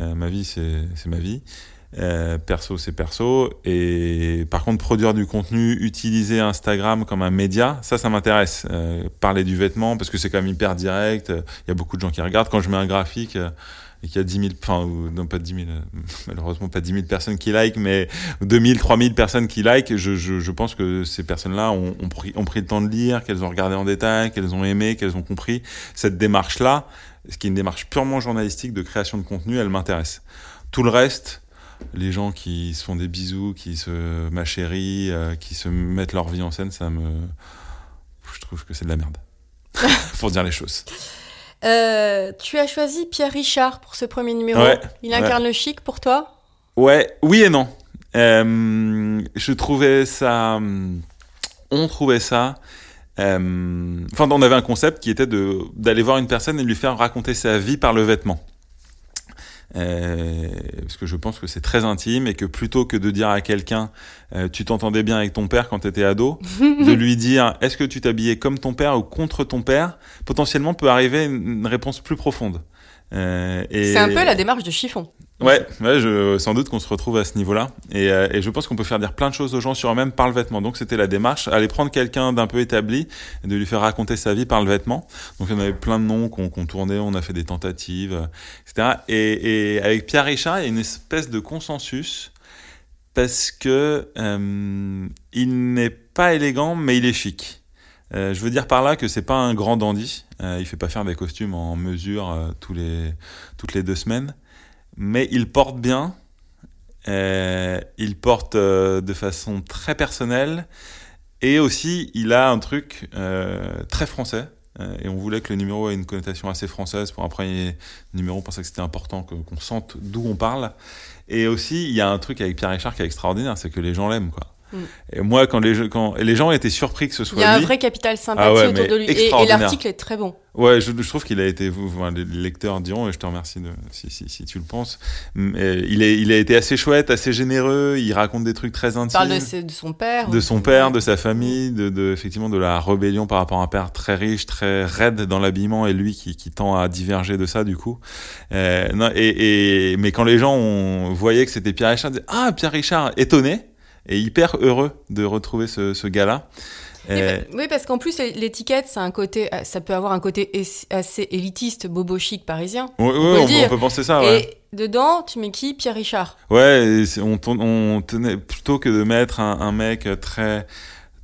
Euh, ma vie, c'est ma vie. Euh, perso, c'est perso. Et par contre, produire du contenu, utiliser Instagram comme un média, ça, ça m'intéresse. Euh, parler du vêtement, parce que c'est quand même hyper direct. Il y a beaucoup de gens qui regardent. Quand je mets un graphique et qu'il y a 10 000, enfin, non, pas 10 000, euh, malheureusement pas 10 000 personnes qui like, mais 2 000, 3 000 personnes qui like, je, je, pense que ces personnes-là ont, ont, pris, ont pris le temps de lire, qu'elles ont regardé en détail, qu'elles ont aimé, qu'elles ont compris. Cette démarche-là, ce qui est une démarche purement journalistique de création de contenu, elle m'intéresse. Tout le reste, les gens qui se font des bisous, qui se ma chérie, euh, qui se mettent leur vie en scène, ça me, je trouve que c'est de la merde. pour dire les choses. Euh, tu as choisi Pierre Richard pour ce premier numéro. Ouais, Il incarne le chic pour toi? Ouais, oui et non. Euh, je trouvais ça, hum, on trouvait ça. euh, Enfin, on avait un concept qui était d'aller voir une personne et lui faire raconter sa vie par le vêtement. Euh, parce que je pense que c'est très intime et que plutôt que de dire à quelqu'un euh, tu t'entendais bien avec ton père quand tu étais ado, de lui dire est-ce que tu t'habillais comme ton père ou contre ton père, potentiellement peut arriver une réponse plus profonde. Euh, c'est un peu la démarche de chiffon. Ouais, ouais je, sans doute qu'on se retrouve à ce niveau-là. Et, euh, et, je pense qu'on peut faire dire plein de choses aux gens sur eux-mêmes par le vêtement. Donc c'était la démarche, aller prendre quelqu'un d'un peu établi et de lui faire raconter sa vie par le vêtement. Donc on avait plein de noms qu'on tournait, on a fait des tentatives, etc. Et, et avec Pierre Richard, il y a une espèce de consensus parce que euh, il n'est pas élégant, mais il est chic. Euh, je veux dire par là que c'est pas un grand dandy. Euh, il fait pas faire des costumes en mesure euh, tous les, toutes les deux semaines mais il porte bien. Euh, il porte euh, de façon très personnelle. Et aussi, il a un truc euh, très français. Et on voulait que le numéro ait une connotation assez française. Pour un premier numéro, on pensait que c'était important qu'on sente d'où on parle. Et aussi, il y a un truc avec Pierre Richard qui est extraordinaire, c'est que les gens l'aiment, quoi. Mm. Et moi, quand les, quand les gens étaient surpris que ce soit lui. Il y a un vrai capital sympathie ah ouais, autour de lui. Et, et l'article est très bon. Ouais, je, je trouve qu'il a été, enfin, les lecteurs diront, et je te remercie de, si, si, si tu le penses. Mais il, est, il a été assez chouette, assez généreux. Il raconte des trucs très intimes. Il parle de, de son père. De son père, de sa famille, de, de, effectivement, de la rébellion par rapport à un père très riche, très raide dans l'habillement, et lui qui, qui tend à diverger de ça, du coup. Euh, non, et, et, mais quand les gens ont, voyaient que c'était Pierre Richard, ils disaient, ah, Pierre Richard, étonné et hyper heureux de retrouver ce, ce gars-là. Euh... Oui, parce qu'en plus, l'étiquette, c'est un côté, ça peut avoir un côté assez élitiste, bobo chic parisien. Oui, on, oui, peut, on, on, peut penser ça. Ouais. Et dedans, tu mets qui? Pierre Richard. Ouais, on, on, tenait plutôt que de mettre un, un mec très.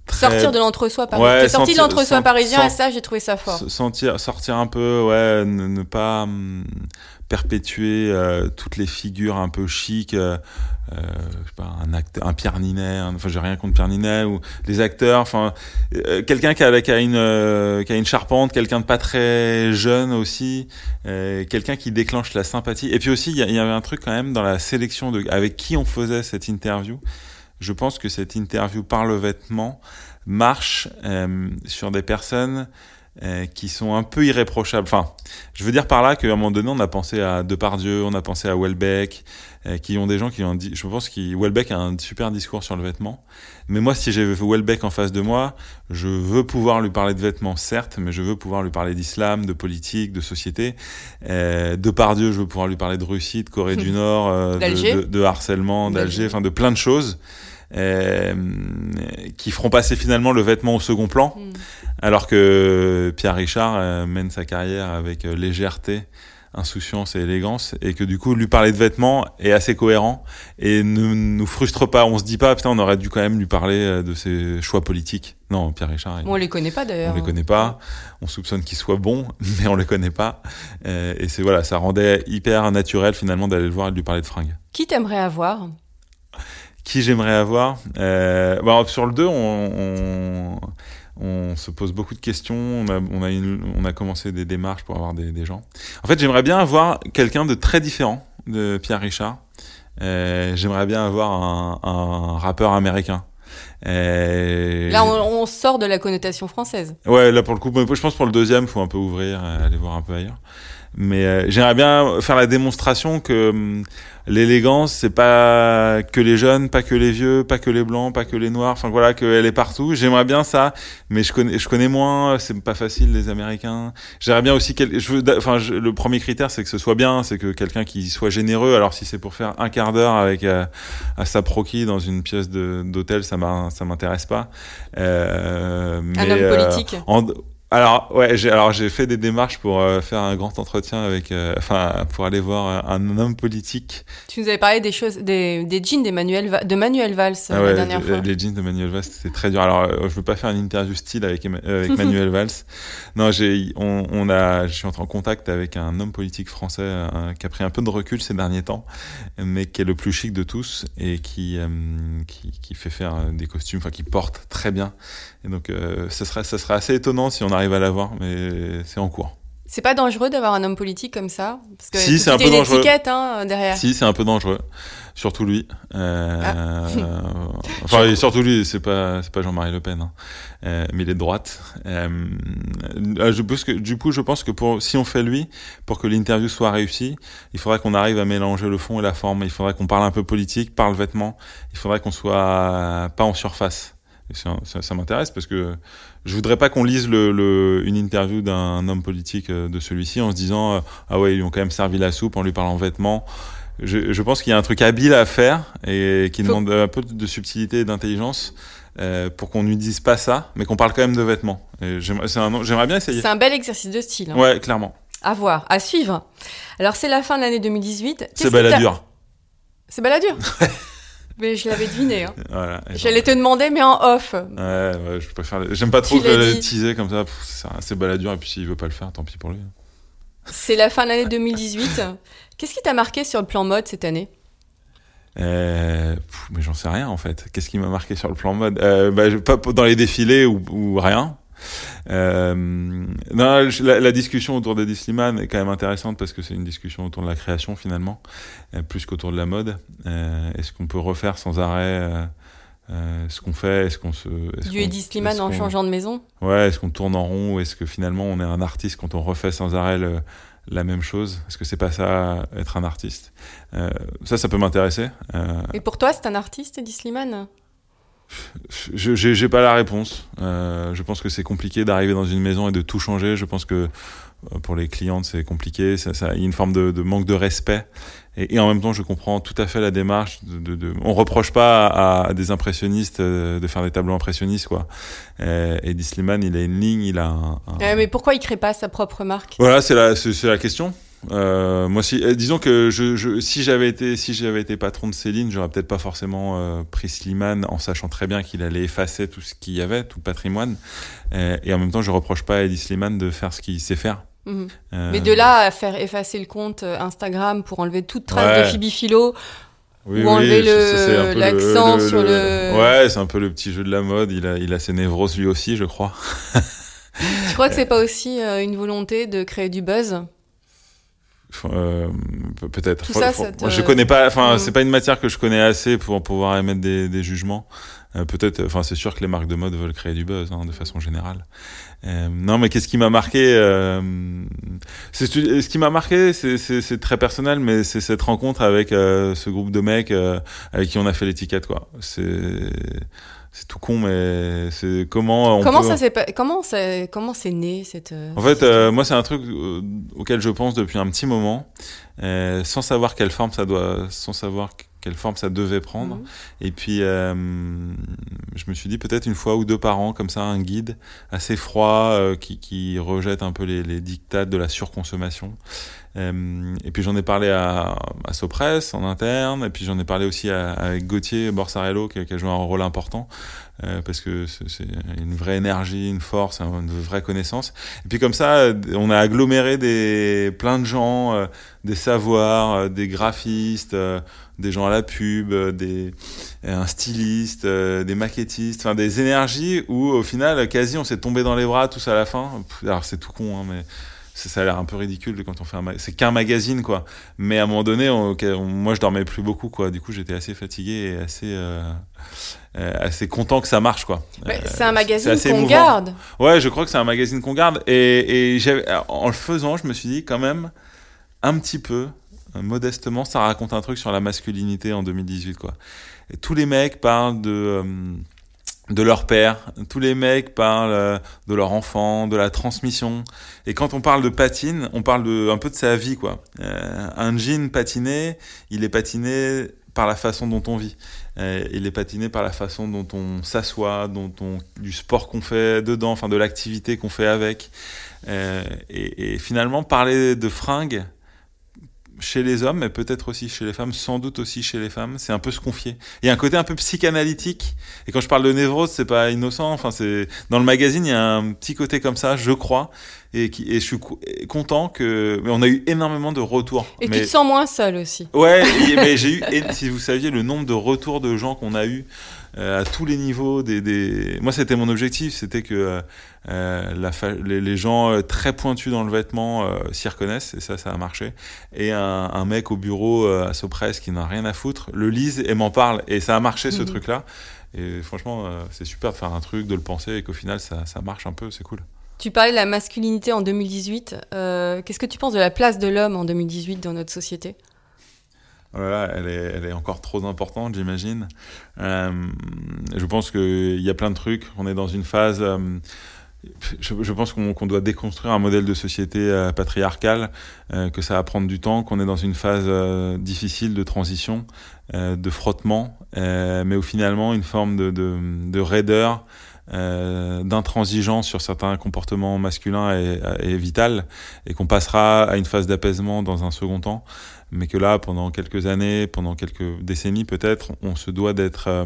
Très... Sortir de l'entre-soi parisien. Ouais, sorti de l'entre-soi parisien, et ça, j'ai trouvé ça fort. Sentir, sortir un peu, ouais, ne, ne pas hum, perpétuer euh, toutes les figures un peu chic. Euh, euh, je sais pas, un acteur, un Pierre Ninet, un, enfin j'ai rien contre Pierre Ninet ou les acteurs, enfin euh, quelqu'un qui a, qui a une euh, qui a une charpente, quelqu'un de pas très jeune aussi, euh, quelqu'un qui déclenche la sympathie. Et puis aussi il y, y, avait un truc quand même dans la sélection de avec qui on faisait cette interview. Je pense que cette interview par le vêtement marche sur des personnes euh, qui sont un peu irréprochables. Enfin, je veux dire par là qu'à un moment donné, on a pensé à Depardieu, on a pensé à Welbeck, euh, qui ont des gens qui ont dit, je pense que Welbeck a un super discours sur le vêtement. Mais moi, si j'ai Welbeck en face de moi, je veux pouvoir lui parler de vêtements, certes, mais je veux pouvoir lui parler d'islam, de politique, de société. Euh, Depardieu, je veux pouvoir lui parler de Russie, de Corée du Nord, euh, de, de, de, harcèlement, d'Alger, enfin de plein de choses. Euh, qui feront passer finalement le vêtement au second plan. Mm. Alors que Pierre Richard euh, mène sa carrière avec euh, légèreté, insouciance et élégance, et que du coup, lui parler de vêtements est assez cohérent et ne nous frustre pas. On se dit pas, putain, on aurait dû quand même lui parler euh, de ses choix politiques. Non, Pierre Richard. Il... on les connaît pas d'ailleurs. On les connaît pas. On soupçonne qu'il soit bon, mais on les connaît pas. et c'est voilà, ça rendait hyper naturel finalement d'aller le voir et de lui parler de fringues. Qui t'aimerais avoir? Qui j'aimerais avoir? Euh, bon, Sur le 2, on, on on se pose beaucoup de questions, on a, on a, une, on a commencé des démarches pour avoir des, des gens. En fait, j'aimerais bien avoir quelqu'un de très différent de Pierre Richard. Euh, j'aimerais bien avoir un, un rappeur américain. Euh, là, on, on, sort de la connotation française. Ouais, là pour le coup, je pense pour le deuxième, faut un peu ouvrir, aller voir un peu ailleurs. Mais euh, j'aimerais bien faire la démonstration que hum, l'élégance, c'est pas que les jeunes, pas que les vieux, pas que les blancs, pas que les noirs. Enfin voilà, qu'elle est partout. J'aimerais bien ça, mais je connais, je connais moins. C'est pas facile les Américains. J'aimerais bien aussi, quel, je veux, enfin je, le premier critère, c'est que ce soit bien, c'est que quelqu'un qui soit généreux. Alors si c'est pour faire un quart d'heure avec euh, à sa proqui dans une pièce d'hôtel, ça m'intéresse pas. Euh, mais, un homme politique. Euh, en, alors ouais, j'ai alors j'ai fait des démarches pour euh, faire un grand entretien avec, euh, enfin pour aller voir un, homme politique. Tu nous avais parlé des choses, des, des jeans d'Emmanuel de Manuel Valls ah ouais, la dernière fois. Les jeans de Manuel Valls, c'était très dur. Alors euh, je veux pas faire une interview style avec avec Manuel Valls. Non, j'ai on, on, a, je suis entré en contact avec un homme politique français qui a pris un peu de recul ces derniers temps, mais qui est le plus chic de tous et qui qui, qui fait faire des costumes, enfin qui porte très bien. Et donc, euh, ça, serait, ça serait assez étonnant si on arrive à l'avoir, mais c'est en cours. C'est pas dangereux d'avoir un homme politique comme ça? Parce que Si, c'est un peu une dangereux. étiquette hein, derrière. Si, c'est un peu dangereux. Surtout lui. Euh, Ah. enfin, et surtout lui, c'est pas, pas Jean-Marie Le Pen, hein. Euh, mais il est de droite. Euh, euh, je pense que, du coup, je pense que pour, si on fait lui, pour que l'interview soit réussie, il faudrait qu'on arrive à mélanger le fond et la forme. Il faudrait qu'on parle un peu politique, parle vêtements. Il faudrait qu'on soit pas en surface. Ça, ça, ça m'intéresse parce que je voudrais pas qu'on lise le, le, une interview d'un homme politique euh, de celui-ci en se disant euh, ah ouais ils lui ont quand même servi la soupe en lui parlant vêtements. Je, je pense qu'il y a un truc habile à faire et qui Faut- demande un peu de subtilité et d'intelligence euh, pour qu'on ne dise pas ça, mais qu'on parle quand même de vêtements. J'aimerais bien essayer. C'est un bel exercice de style. hein. Ouais, clairement. À voir, à suivre. Alors, c'est la fin de l'année 2018. Qu'est-ce C'est que t'as- baladure. C'est baladure. Mais je l'avais deviné. Hein. Voilà. J'allais te demander, mais en off. Ouais, ouais, je préfère. J'aime pas trop le teaser comme ça. C'est c'est baladure et puis s'il veut pas le faire, tant pis pour lui. C'est la fin de l'année 2018. Qu'est-ce qui t'a marqué sur le plan mode cette année? Euh, pff, mais j'en sais rien en fait. Qu'est-ce qui m'a marqué sur le plan mode? Euh, bah, Pas dans les défilés ou, ou rien. Euh, non, la, la discussion autour d'Eddie Slimane est quand même intéressante parce que c'est une discussion autour de la création finalement, euh, plus qu'autour de la mode. Euh, est-ce qu'on peut refaire sans arrêt euh, ce qu'on fait? Est-ce qu'on se est-ce Du Eddie Slimane en changeant de maison? Ouais, est-ce qu'on tourne en rond? Ou est-ce que finalement on est un artiste quand on refait sans arrêt le- la même chose? Est-ce que c'est pas ça être un artiste? Ça, ça peut m'intéresser. Et pour toi, c'est un artiste, Eddie Slimane je j'ai j'ai pas la réponse. Euh, je pense que c'est compliqué d'arriver dans une maison et de tout changer. Je pense que euh, pour les clientes c'est compliqué. Ça, ça, il y a une forme de, de manque de respect. Et, et en même temps, je comprends tout à fait la démarche. De, de, on reproche pas à, à des impressionnistes euh, de faire des tableaux impressionnistes quoi. Et Slimane, il a une ligne, il a un, un- Mais pourquoi il crée pas sa propre marque? Voilà, c'est la, c'est la question. Euh, moi, si, euh, disons que je, je, si j'avais été, si j'avais été patron de Céline, j'aurais peut-être pas forcément euh, pris Slimane en sachant très bien qu'il allait effacer tout ce qu'il y avait, tout le patrimoine. Et en même temps, je reproche pas à Eddie Slimane de faire ce qu'il sait faire. Mhm. Mais de là à faire effacer le compte Instagram pour enlever toute trace Ouais. de Phoebe Philo, oui, ou enlever l'accent sur le- Ouais, c'est un peu le petit jeu de la mode. Il a, il a ses névroses lui aussi, je crois. tu crois que c'est pas aussi une volonté de créer du buzz? Euh, pe- peut-être. Te- je connais pas. Enfin, Mm. c'est pas une matière que je connais assez pour pouvoir émettre des, des jugements. Euh, peut-être. Enfin, c'est sûr que les marques de mode veulent créer du buzz, hein, de façon générale. Euh, non, mais qu'est-ce qui m'a marqué euh, c'est Ce qui m'a marqué, c'est- très personnel, mais c'est cette rencontre avec ce groupe de mecs avec qui on a fait l'étiquette, quoi. C'est c'est tout con, mais c'est comment on Comment peut- ça s'est pas- comment c'est comment c'est né cette euh, en fait, euh, moi, c'est un truc euh, auquel je pense depuis un petit moment, euh, sans savoir quelle forme ça doit, sans savoir quelle forme ça devait prendre. Mhm. Et puis, euh, je me suis dit peut-être une fois ou deux par an, comme ça, un guide assez froid euh, qui, qui rejette un peu les, les dictats de la surconsommation. Euh, et puis j'en ai parlé à, à Sopress en interne, et puis j'en ai parlé aussi à, avec Gauthier Borsarello qui, a- qui a joué un rôle important, euh, parce que c'est une vraie énergie, une force, une vraie connaissance. Et puis comme ça, on a aggloméré des, plein de gens, euh, des savoirs, euh, des graphistes, euh, des gens à la pub, euh, des, un styliste, euh, des maquettistes, enfin des énergies où au final, quasi on s'est tombé dans les bras tous à la fin. Alors c'est tout con, hein, mais ça, ça a l'air un peu ridicule quand on fait un ma- c'est qu'un magazine quoi. Mais à un moment donné on- on- moi je dormais plus beaucoup quoi. Du coup j'étais assez fatigué et assez euh, euh, assez content que ça marche quoi. Euh, c'est un magazine qu'on garde. ouais je crois que c'est un magazine qu'on garde. Et, et en le faisant je me suis dit quand même un petit peu modestement ça raconte un truc sur la masculinité en 2018 quoi. Et tous les mecs parlent de de leur père, tous les mecs parlent euh, de leur enfant, de la transmission. Et quand on parle de patine, on parle de, un peu de sa vie, quoi. Euh, un jean patiné, il est patiné par la façon dont on vit. Euh, il est patiné par la façon dont on s'assoit, dont on, du sport qu'on fait dedans, enfin de l'activité qu'on fait avec. Et, et finalement, parler de fringues chez les hommes, mais peut-être aussi chez les femmes, sans doute aussi chez les femmes, c'est un peu se confier. Il y a un côté un peu psychanalytique. Et quand je parle de névrose, c'est pas innocent. Enfin, c'est dans le magazine, il y a un petit côté comme ça, je crois. Et, qui, et je suis content que. Mais on a eu énormément de retours. Et mais... tu te sens moins seul aussi. Ouais, et- mais j'ai eu, si vous saviez le nombre de retours de gens qu'on a eu euh, à tous les niveaux, des, des... moi c'était mon objectif, c'était que euh, euh, la fa- les, les gens très pointus dans le vêtement euh, s'y reconnaissent, et ça, ça a marché. Et un, un mec au bureau à Sopress qui n'a rien à foutre le lise et m'en parle, et ça a marché ce Mhm. truc-là. Et franchement, c'est super de faire un truc, de le penser, et qu'au final ça, ça marche un peu, c'est cool. Tu parlais de la masculinité en 2018. Euh, Qu'est-ce que tu penses de la place de l'homme en 2018 dans notre société? Voilà, elle est, encore trop importante, j'imagine. Euh, je pense qu'il y a plein de trucs. On est dans une phase. euh, je, pense qu'on doit déconstruire un modèle de société euh, patriarcale, que ça va prendre du temps, qu'on est dans une phase difficile de transition, de frottement, mais où finalement une forme de raideur, euh, d'intransigeance sur certains comportements masculins est, est vitale, et qu'on passera à une phase d'apaisement dans un second temps mais que là, pendant quelques années, pendant quelques décennies peut-être, on se doit d'être euh,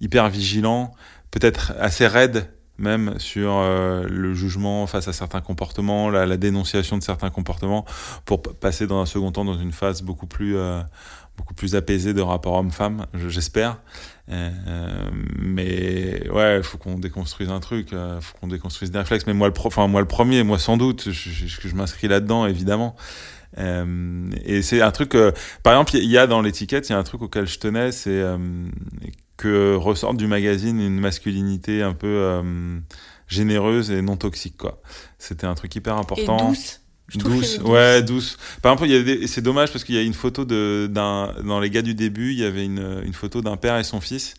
hyper vigilant, peut-être assez raide même sur euh, le jugement face à certains comportements, la, dénonciation de certains comportements, pour passer dans un second temps dans une phase beaucoup plus, beaucoup plus apaisée de rapport homme-femme, je- j'espère. Euh, euh, mais ouais, il faut qu'on déconstruise un truc, il faut qu'on déconstruise des réflexes. Mais moi, le, pro- enfin, moi, le premier, moi sans doute, je, je, je m'inscris là-dedans, évidemment. Euh, et c'est un truc, euh, par exemple, il y a dans l'étiquette, il y a un truc auquel je tenais, c'est euh, que ressorte du magazine une masculinité un peu euh, généreuse et non toxique, quoi. C'était un truc hyper Et important. douce. Je Douce, ouais, douce. Par exemple, il y c'est dommage parce qu'il y a une photo de, d'un, dans les gars du début, il y avait une, une photo d'un père et son fils,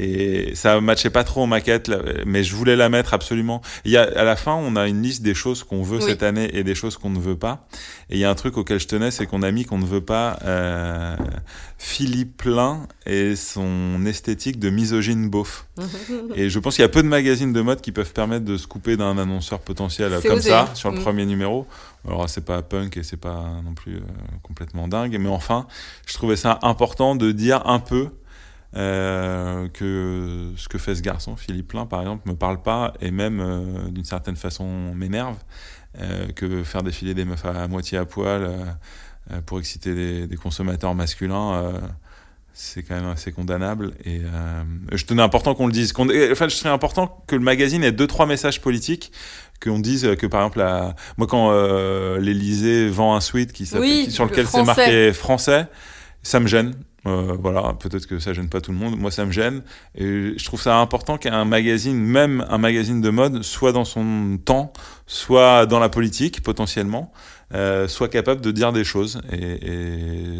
et ça matchait pas trop en maquette, mais je voulais la mettre absolument. Il y a, à la fin, on a une liste des choses qu'on veut Oui. cette année et des choses qu'on ne veut pas. Et il y a un truc auquel je tenais, c'est qu'on a mis qu'on ne veut pas euh, Philippe Plein et son esthétique de misogyne beauf. Et je pense qu'il y a peu de magazines de mode qui peuvent permettre de se couper d'un annonceur potentiel comme osé, ça sur le Mm. premier numéro. Alors c'est pas punk et c'est pas non plus euh, complètement dingue, mais enfin, je trouvais ça important de dire un peu euh, que ce que fait ce garçon, Philippe Plein par exemple, me parle pas et même euh, d'une certaine façon m'énerve. euh, que faire défiler des meufs à, à moitié à poil euh, pour exciter des, des consommateurs masculins, euh, c'est quand même assez condamnable. Et euh, je tenais important qu'on le dise. Et, enfin, je serais important que le magazine ait deux trois messages politiques, qu'on dise que par exemple, la, moi quand euh, l'Élysée vend un sweat qui Oui, sur le lequel c'est français. marqué français, ça me gêne. Euh, voilà, peut-être que ça gêne pas tout le monde. Moi, ça me gêne. Et je trouve ça important qu'un magazine, même un magazine de mode, soit dans son temps, soit dans la politique potentiellement, euh, soit capable de dire des choses. Et,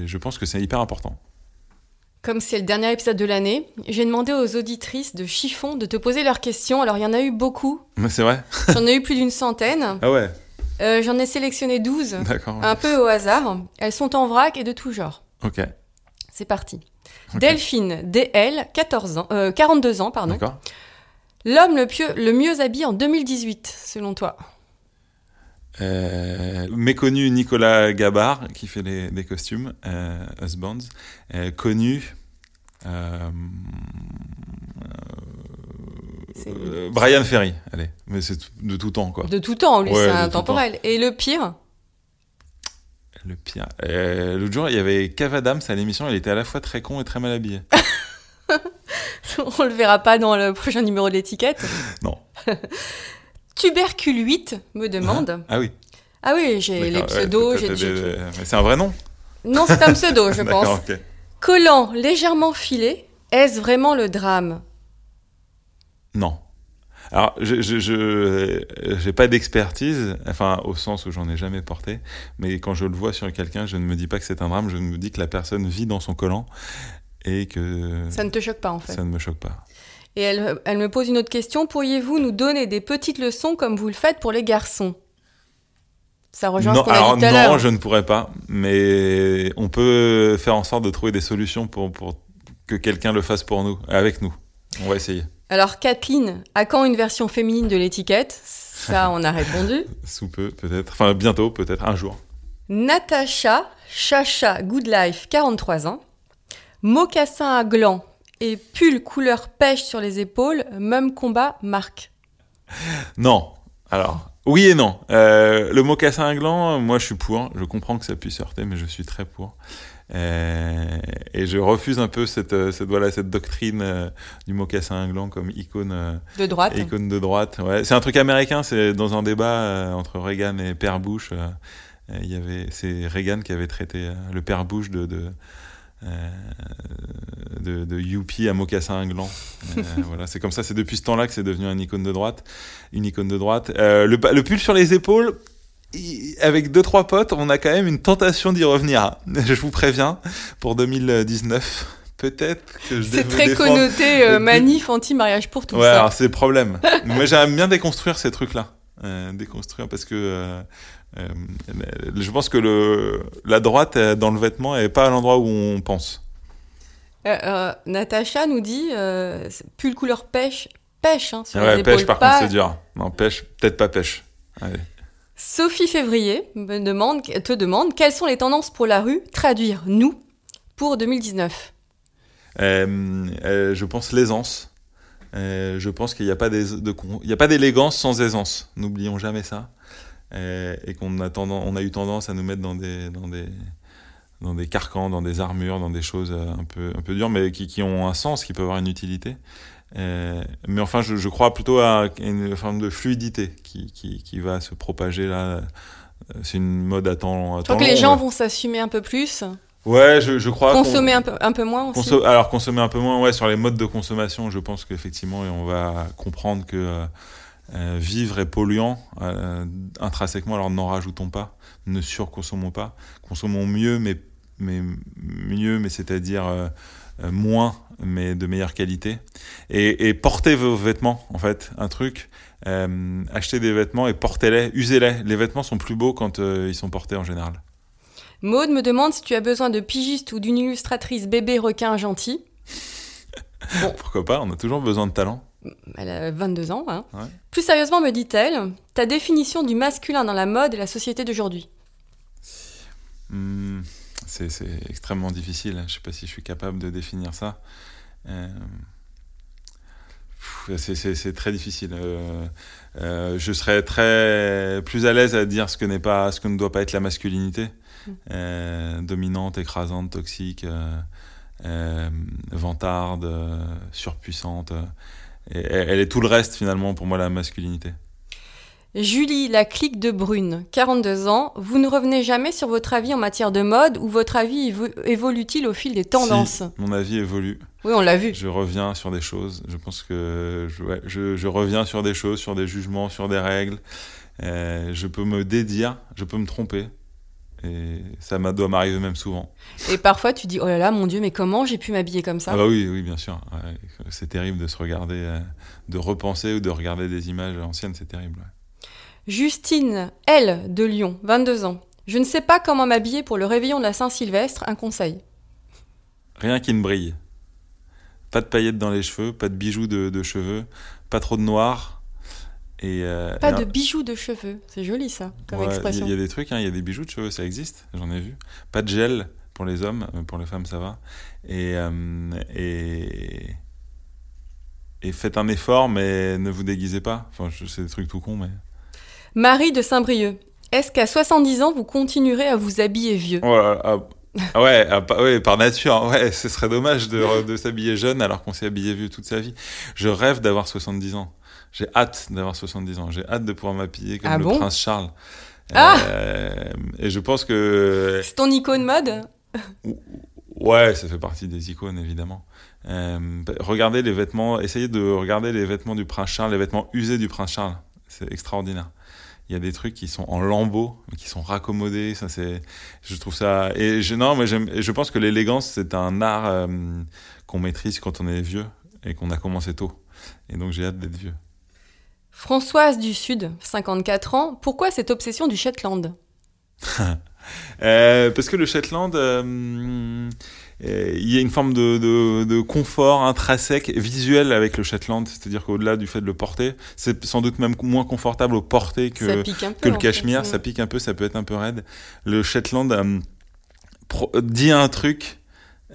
et je pense que c'est hyper important. Comme c'est le dernier épisode de l'année, j'ai demandé aux auditrices de Chiffon de te poser leurs questions. Alors, il y en a eu beaucoup. Mais c'est vrai. J'en ai eu plus d'une centaine. Ah ouais. Euh, J'en ai sélectionné 12, D'accord. un peu au hasard. Elles sont en vrac et de tout genre. Ok. C'est parti. Delphine, DL, 14 ans, euh, 42 ans, pardon. D'accord. L'homme le, pieux- le mieux habillé en 2018, selon toi Euh, méconnu Nicolas Gabard qui fait les, les costumes, euh, Husbands. Euh, connu. euh, euh, Brian Ferry, allez, mais c'est de tout temps quoi. De tout temps, lui, Ouais, c'est intemporel. Et le pire Le pire. Euh, L'autre jour, il y avait Kev Adams à l'émission, il était à la fois très con et très mal habillé. On le verra pas dans le prochain numéro de l'étiquette. Non. Tubercule 8 me demande. Ah oui. Ah oui, j'ai les ouais, pseudos, j'ai des-. Mais c'est un vrai nom Non, c'est un pseudo, je pense. Collant légèrement filé, est-ce vraiment le drame? Non. Alors, je je, euh, j'ai pas d'expertise, enfin au sens où j'en ai jamais porté, mais quand je le vois sur quelqu'un, je ne me dis pas que c'est un drame, je me dis que la personne vit dans son collant et que Ça ne te choque pas en fait. ça ne me choque pas. Et elle, elle me pose une autre question. Pourriez-vous nous donner des petites leçons comme vous le faites pour les garçons? Ça rejoint non, ce qu'on a dit tout à non, je ne pourrais pas, mais on peut faire en sorte de trouver des solutions pour pour que quelqu'un le fasse pour nous, avec nous. On va essayer. Alors Kathleen, à quand une version féminine de l'étiquette? Ça, on a répondu. Sous peu, peut-être. Enfin, bientôt, peut-être, un jour. Natacha, Chacha Good Life, 43 ans. Mocassin à gland et pull couleur pêche sur les épaules, même combat, marque. Non. Alors, Oui et non. Euh, le mocassin à gland, moi je suis pour. Je comprends que ça puisse heurter, mais je suis très pour. Euh, et je refuse un peu cette, euh, cette, voilà, cette doctrine euh, du mocassin à gland comme icône, De droite. icône de droite. Ouais. C'est un truc américain, c'est dans un débat entre Reagan et Père Bush. il y avait, c'est Reagan qui avait traité le Père Bush de, de, euh, de, de youpi à mocassin. Euh, voilà, c'est comme ça, c'est depuis ce temps-là que c'est devenu une icône de droite. Une icône de droite. Euh, le, le pull sur les épaules, avec deux trois potes, on a quand même une tentation d'y revenir. Je vous préviens, pour 2019, peut-être que je C'est très défendre- connoté euh, manif anti-mariage pour tout ouais, ça. alors c'est le problème. Moi, j'aime bien déconstruire ces trucs-là. Euh, déconstruire parce que euh, euh, je pense que le, la droite dans le vêtement est pas à l'endroit où on pense. Natacha nous dit pull couleur pêche, pêche hein, sur les Ouais, épaules. pêche par pas- contre c'est dur. Non, pêche, peut-être pas pêche. Allez. Sophie Février te demande quelles sont les tendances pour la rue, traduire nous, pour 2019. Euh, euh, je pense l'aisance. Euh, je pense qu'il n'y a pas d'élégance sans aisance. N'oublions jamais ça. Et qu'on a a eu tendance à nous mettre dans des, dans des, dans des carcans, dans des armures, dans des choses euh, un peu, un peu dures, mais qui, qui ont un sens, qui peuvent avoir une utilité. Euh, mais enfin, je, je crois plutôt à une forme de fluidité qui, qui, qui va se propager là. Euh, C'est une mode à temps, à temps que les gens vont s'assumer un peu plus, Ouais, je, je crois. consommer un peu, un peu moins aussi. Alors consommer un peu moins, ouais, sur les modes de consommation, je pense qu'effectivement, on va comprendre que euh, vivre est polluant euh, intrinsèquement, alors n'en rajoutons pas, ne surconsommons pas, consommons mieux, mais, mais mieux, mais c'est-à-dire euh, euh, moins, mais de meilleure qualité. Et, et portez vos vêtements, en fait, un truc. euh, achetez des vêtements et portez-les, usez-les. Les vêtements sont plus beaux quand euh, ils sont portés en général. Maude me demande si tu as besoin de pigiste ou d'une illustratrice bébé requin gentil. Pourquoi pas On a toujours besoin de talent. Elle a 22 ans. Hein. Ouais. Plus sérieusement, me dit-elle, ta définition du masculin dans la mode et la société d'aujourd'hui. Hmm, c'est extrêmement difficile. Je sais pas si je suis capable de définir ça. Euh, c'est- très difficile. Euh, euh, je serais très plus à l'aise à dire ce que n'est pas, ce que ne doit pas être la masculinité, Euh, dominante, écrasante, toxique, vantarde, surpuissante. et elle est tout le reste finalement pour moi la masculinité. Julie, la clique de Brune, 42 ans. Vous ne revenez jamais sur votre avis en matière de mode ou votre avis évo- évolue-t-il au fil des tendances? Si, mon avis évolue. Oui, on l'a vu. Je reviens sur des choses. Je pense que je, ouais, je, je reviens sur des choses, sur des jugements, sur des règles. Euh, je peux me dédire, je peux me tromper. Et ça doit m'arriver même souvent. Et parfois, tu dis, oh là là, mon Dieu, mais comment j'ai pu m'habiller comme ça? Ah bah oui, oui, bien sûr. Ouais, c'est terrible de se regarder, euh, de repenser ou de regarder des images anciennes, c'est terrible. ouais. Justine, elle, de Lyon, 22 ans. Je ne sais pas comment m'habiller pour le réveillon de la Saint-Sylvestre. Un conseil. Rien qui ne brille. Pas de paillettes dans les cheveux, pas de bijoux de, de cheveux, pas trop de noir. Et, euh, Pas et de un- bijoux de cheveux. C'est joli ça, comme Ouais, Il expression. y, a des trucs, hein, il y a des bijoux de cheveux, ça existe, j'en ai vu. Pas de gel pour les hommes, euh, pour les femmes ça va. Et, euh, et, et faites un effort, mais ne vous déguisez pas. Enfin, c'est des trucs tout cons, mais. Marie de Saint-Brieuc. Est-ce qu'à 70 ans, vous continuerez à vous habiller vieux? Oh là là, ah, ah ouais, ah, ouais, par nature, hein, ouais, ce serait dommage de, de s'habiller jeune alors qu'on s'est habillé vieux toute sa vie. Je rêve d'avoir 70 ans. J'ai hâte d'avoir 70 ans. J'ai hâte de pouvoir m'habiller comme Ah le bon? prince Charles. Ah Euh, et je pense que C'est ton icône mode? Ouais, ça fait partie des icônes, évidemment. Euh, regardez les vêtements, essayez de regarder les vêtements du prince Charles, les vêtements usés du prince Charles. C'est extraordinaire. Il y a des trucs qui sont en lambeaux, qui sont raccommodés. Ça, c'est, je trouve ça. Et je, non, mais je pense que l'élégance, c'est un art euh, qu'on maîtrise quand on est vieux et qu'on a commencé tôt. Et donc, j'ai hâte d'être vieux. Françoise du Sud, 54 ans. Pourquoi cette obsession du Shetland? Euh, parce que le Shetland, euh, il y a une forme de, de, de confort intrinsèque, visuel avec le Shetland, c'est-à-dire qu'au-delà du fait de le porter, c'est sans doute même moins confortable au porter que, peu. que le cachemire, fait. ça pique un peu, ça peut être un peu raide. Le Shetland euh, pro- dit un truc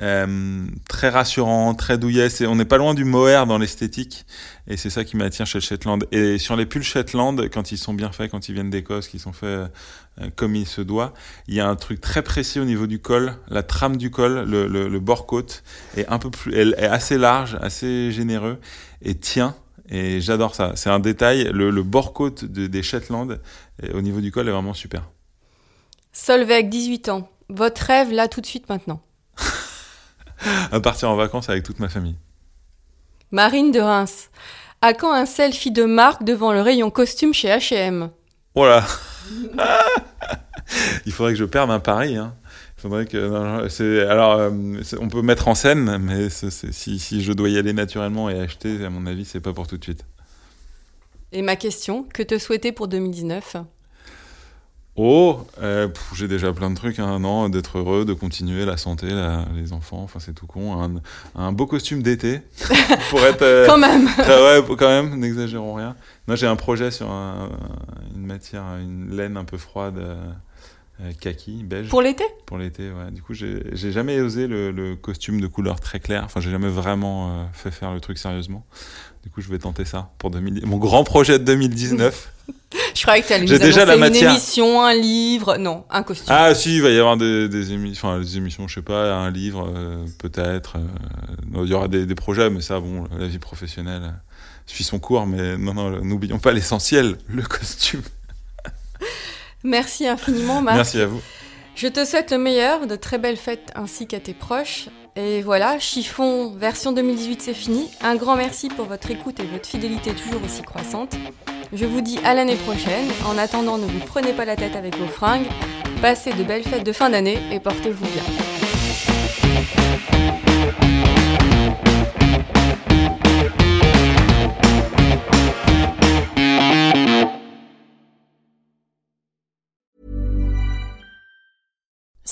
Euh, très rassurant, très douillet. C'est, on n'est pas loin du mohair dans l'esthétique, et c'est ça qui m'attire chez le Shetland. Et sur les pulls Shetland, quand ils sont bien faits, quand ils viennent d'Écosse, qui sont faits euh, comme il se doit, il y a un truc très précis au niveau du col, la trame du col, le, le, le bord côte est un peu plus, elle est assez large, assez généreux et tient. Et j'adore ça. C'est un détail. Le, le bord côte de, des Shetland, au niveau du col, est vraiment super. Solveig, 18 ans. Votre rêve là tout de suite maintenant à partir en vacances avec toute ma famille. Marine de Reims. À quand un selfie de marque devant le rayon costume chez H&M Voilà. Il faudrait que je perde un pari. Hein. Il faudrait que non, alors euh, on peut mettre en scène, mais si, si je dois y aller naturellement et acheter, à mon avis, c'est pas pour tout de suite. Et ma question, que te souhaiter pour 2019 Oh, euh, j'ai déjà plein de trucs, hein, non, d'être heureux, de continuer, la santé, la, les enfants, enfin c'est tout con. Un, un beau costume d'été pour être. euh, Quand même très- ouais, quand même, n'exagérons rien. Moi j'ai un projet sur un- une matière, une laine un peu froide, euh, kaki, beige, Pour l'été? Pour l'été. Ouais. Du coup, j'ai jamais osé le, le costume de couleur très claire. Enfin, j'ai jamais vraiment euh, fait faire le truc sérieusement. Du coup, je vais tenter ça pour 2000... mon grand projet de 2019. Je croyais que tu allais nous déjà une émission, un livre. Non, un costume. Ah si, il va y avoir des, des émissions, enfin des émissions, je sais pas, un livre euh, peut-être. euh, il y aura des, des projets, mais ça, bon, la vie professionnelle euh, suit son cours. Mais non, non, n'oublions pas l'essentiel, le costume. Merci infiniment, Marc. Merci à vous. Je te souhaite le meilleur, de très belles fêtes ainsi qu'à tes proches. Et voilà, Chiffon version 2018 c'est fini. Un grand merci pour votre écoute et votre fidélité toujours aussi croissante. Je vous dis à l'année prochaine. En attendant, ne vous prenez pas la tête avec vos fringues. Passez de belles fêtes de fin d'année et portez-vous bien.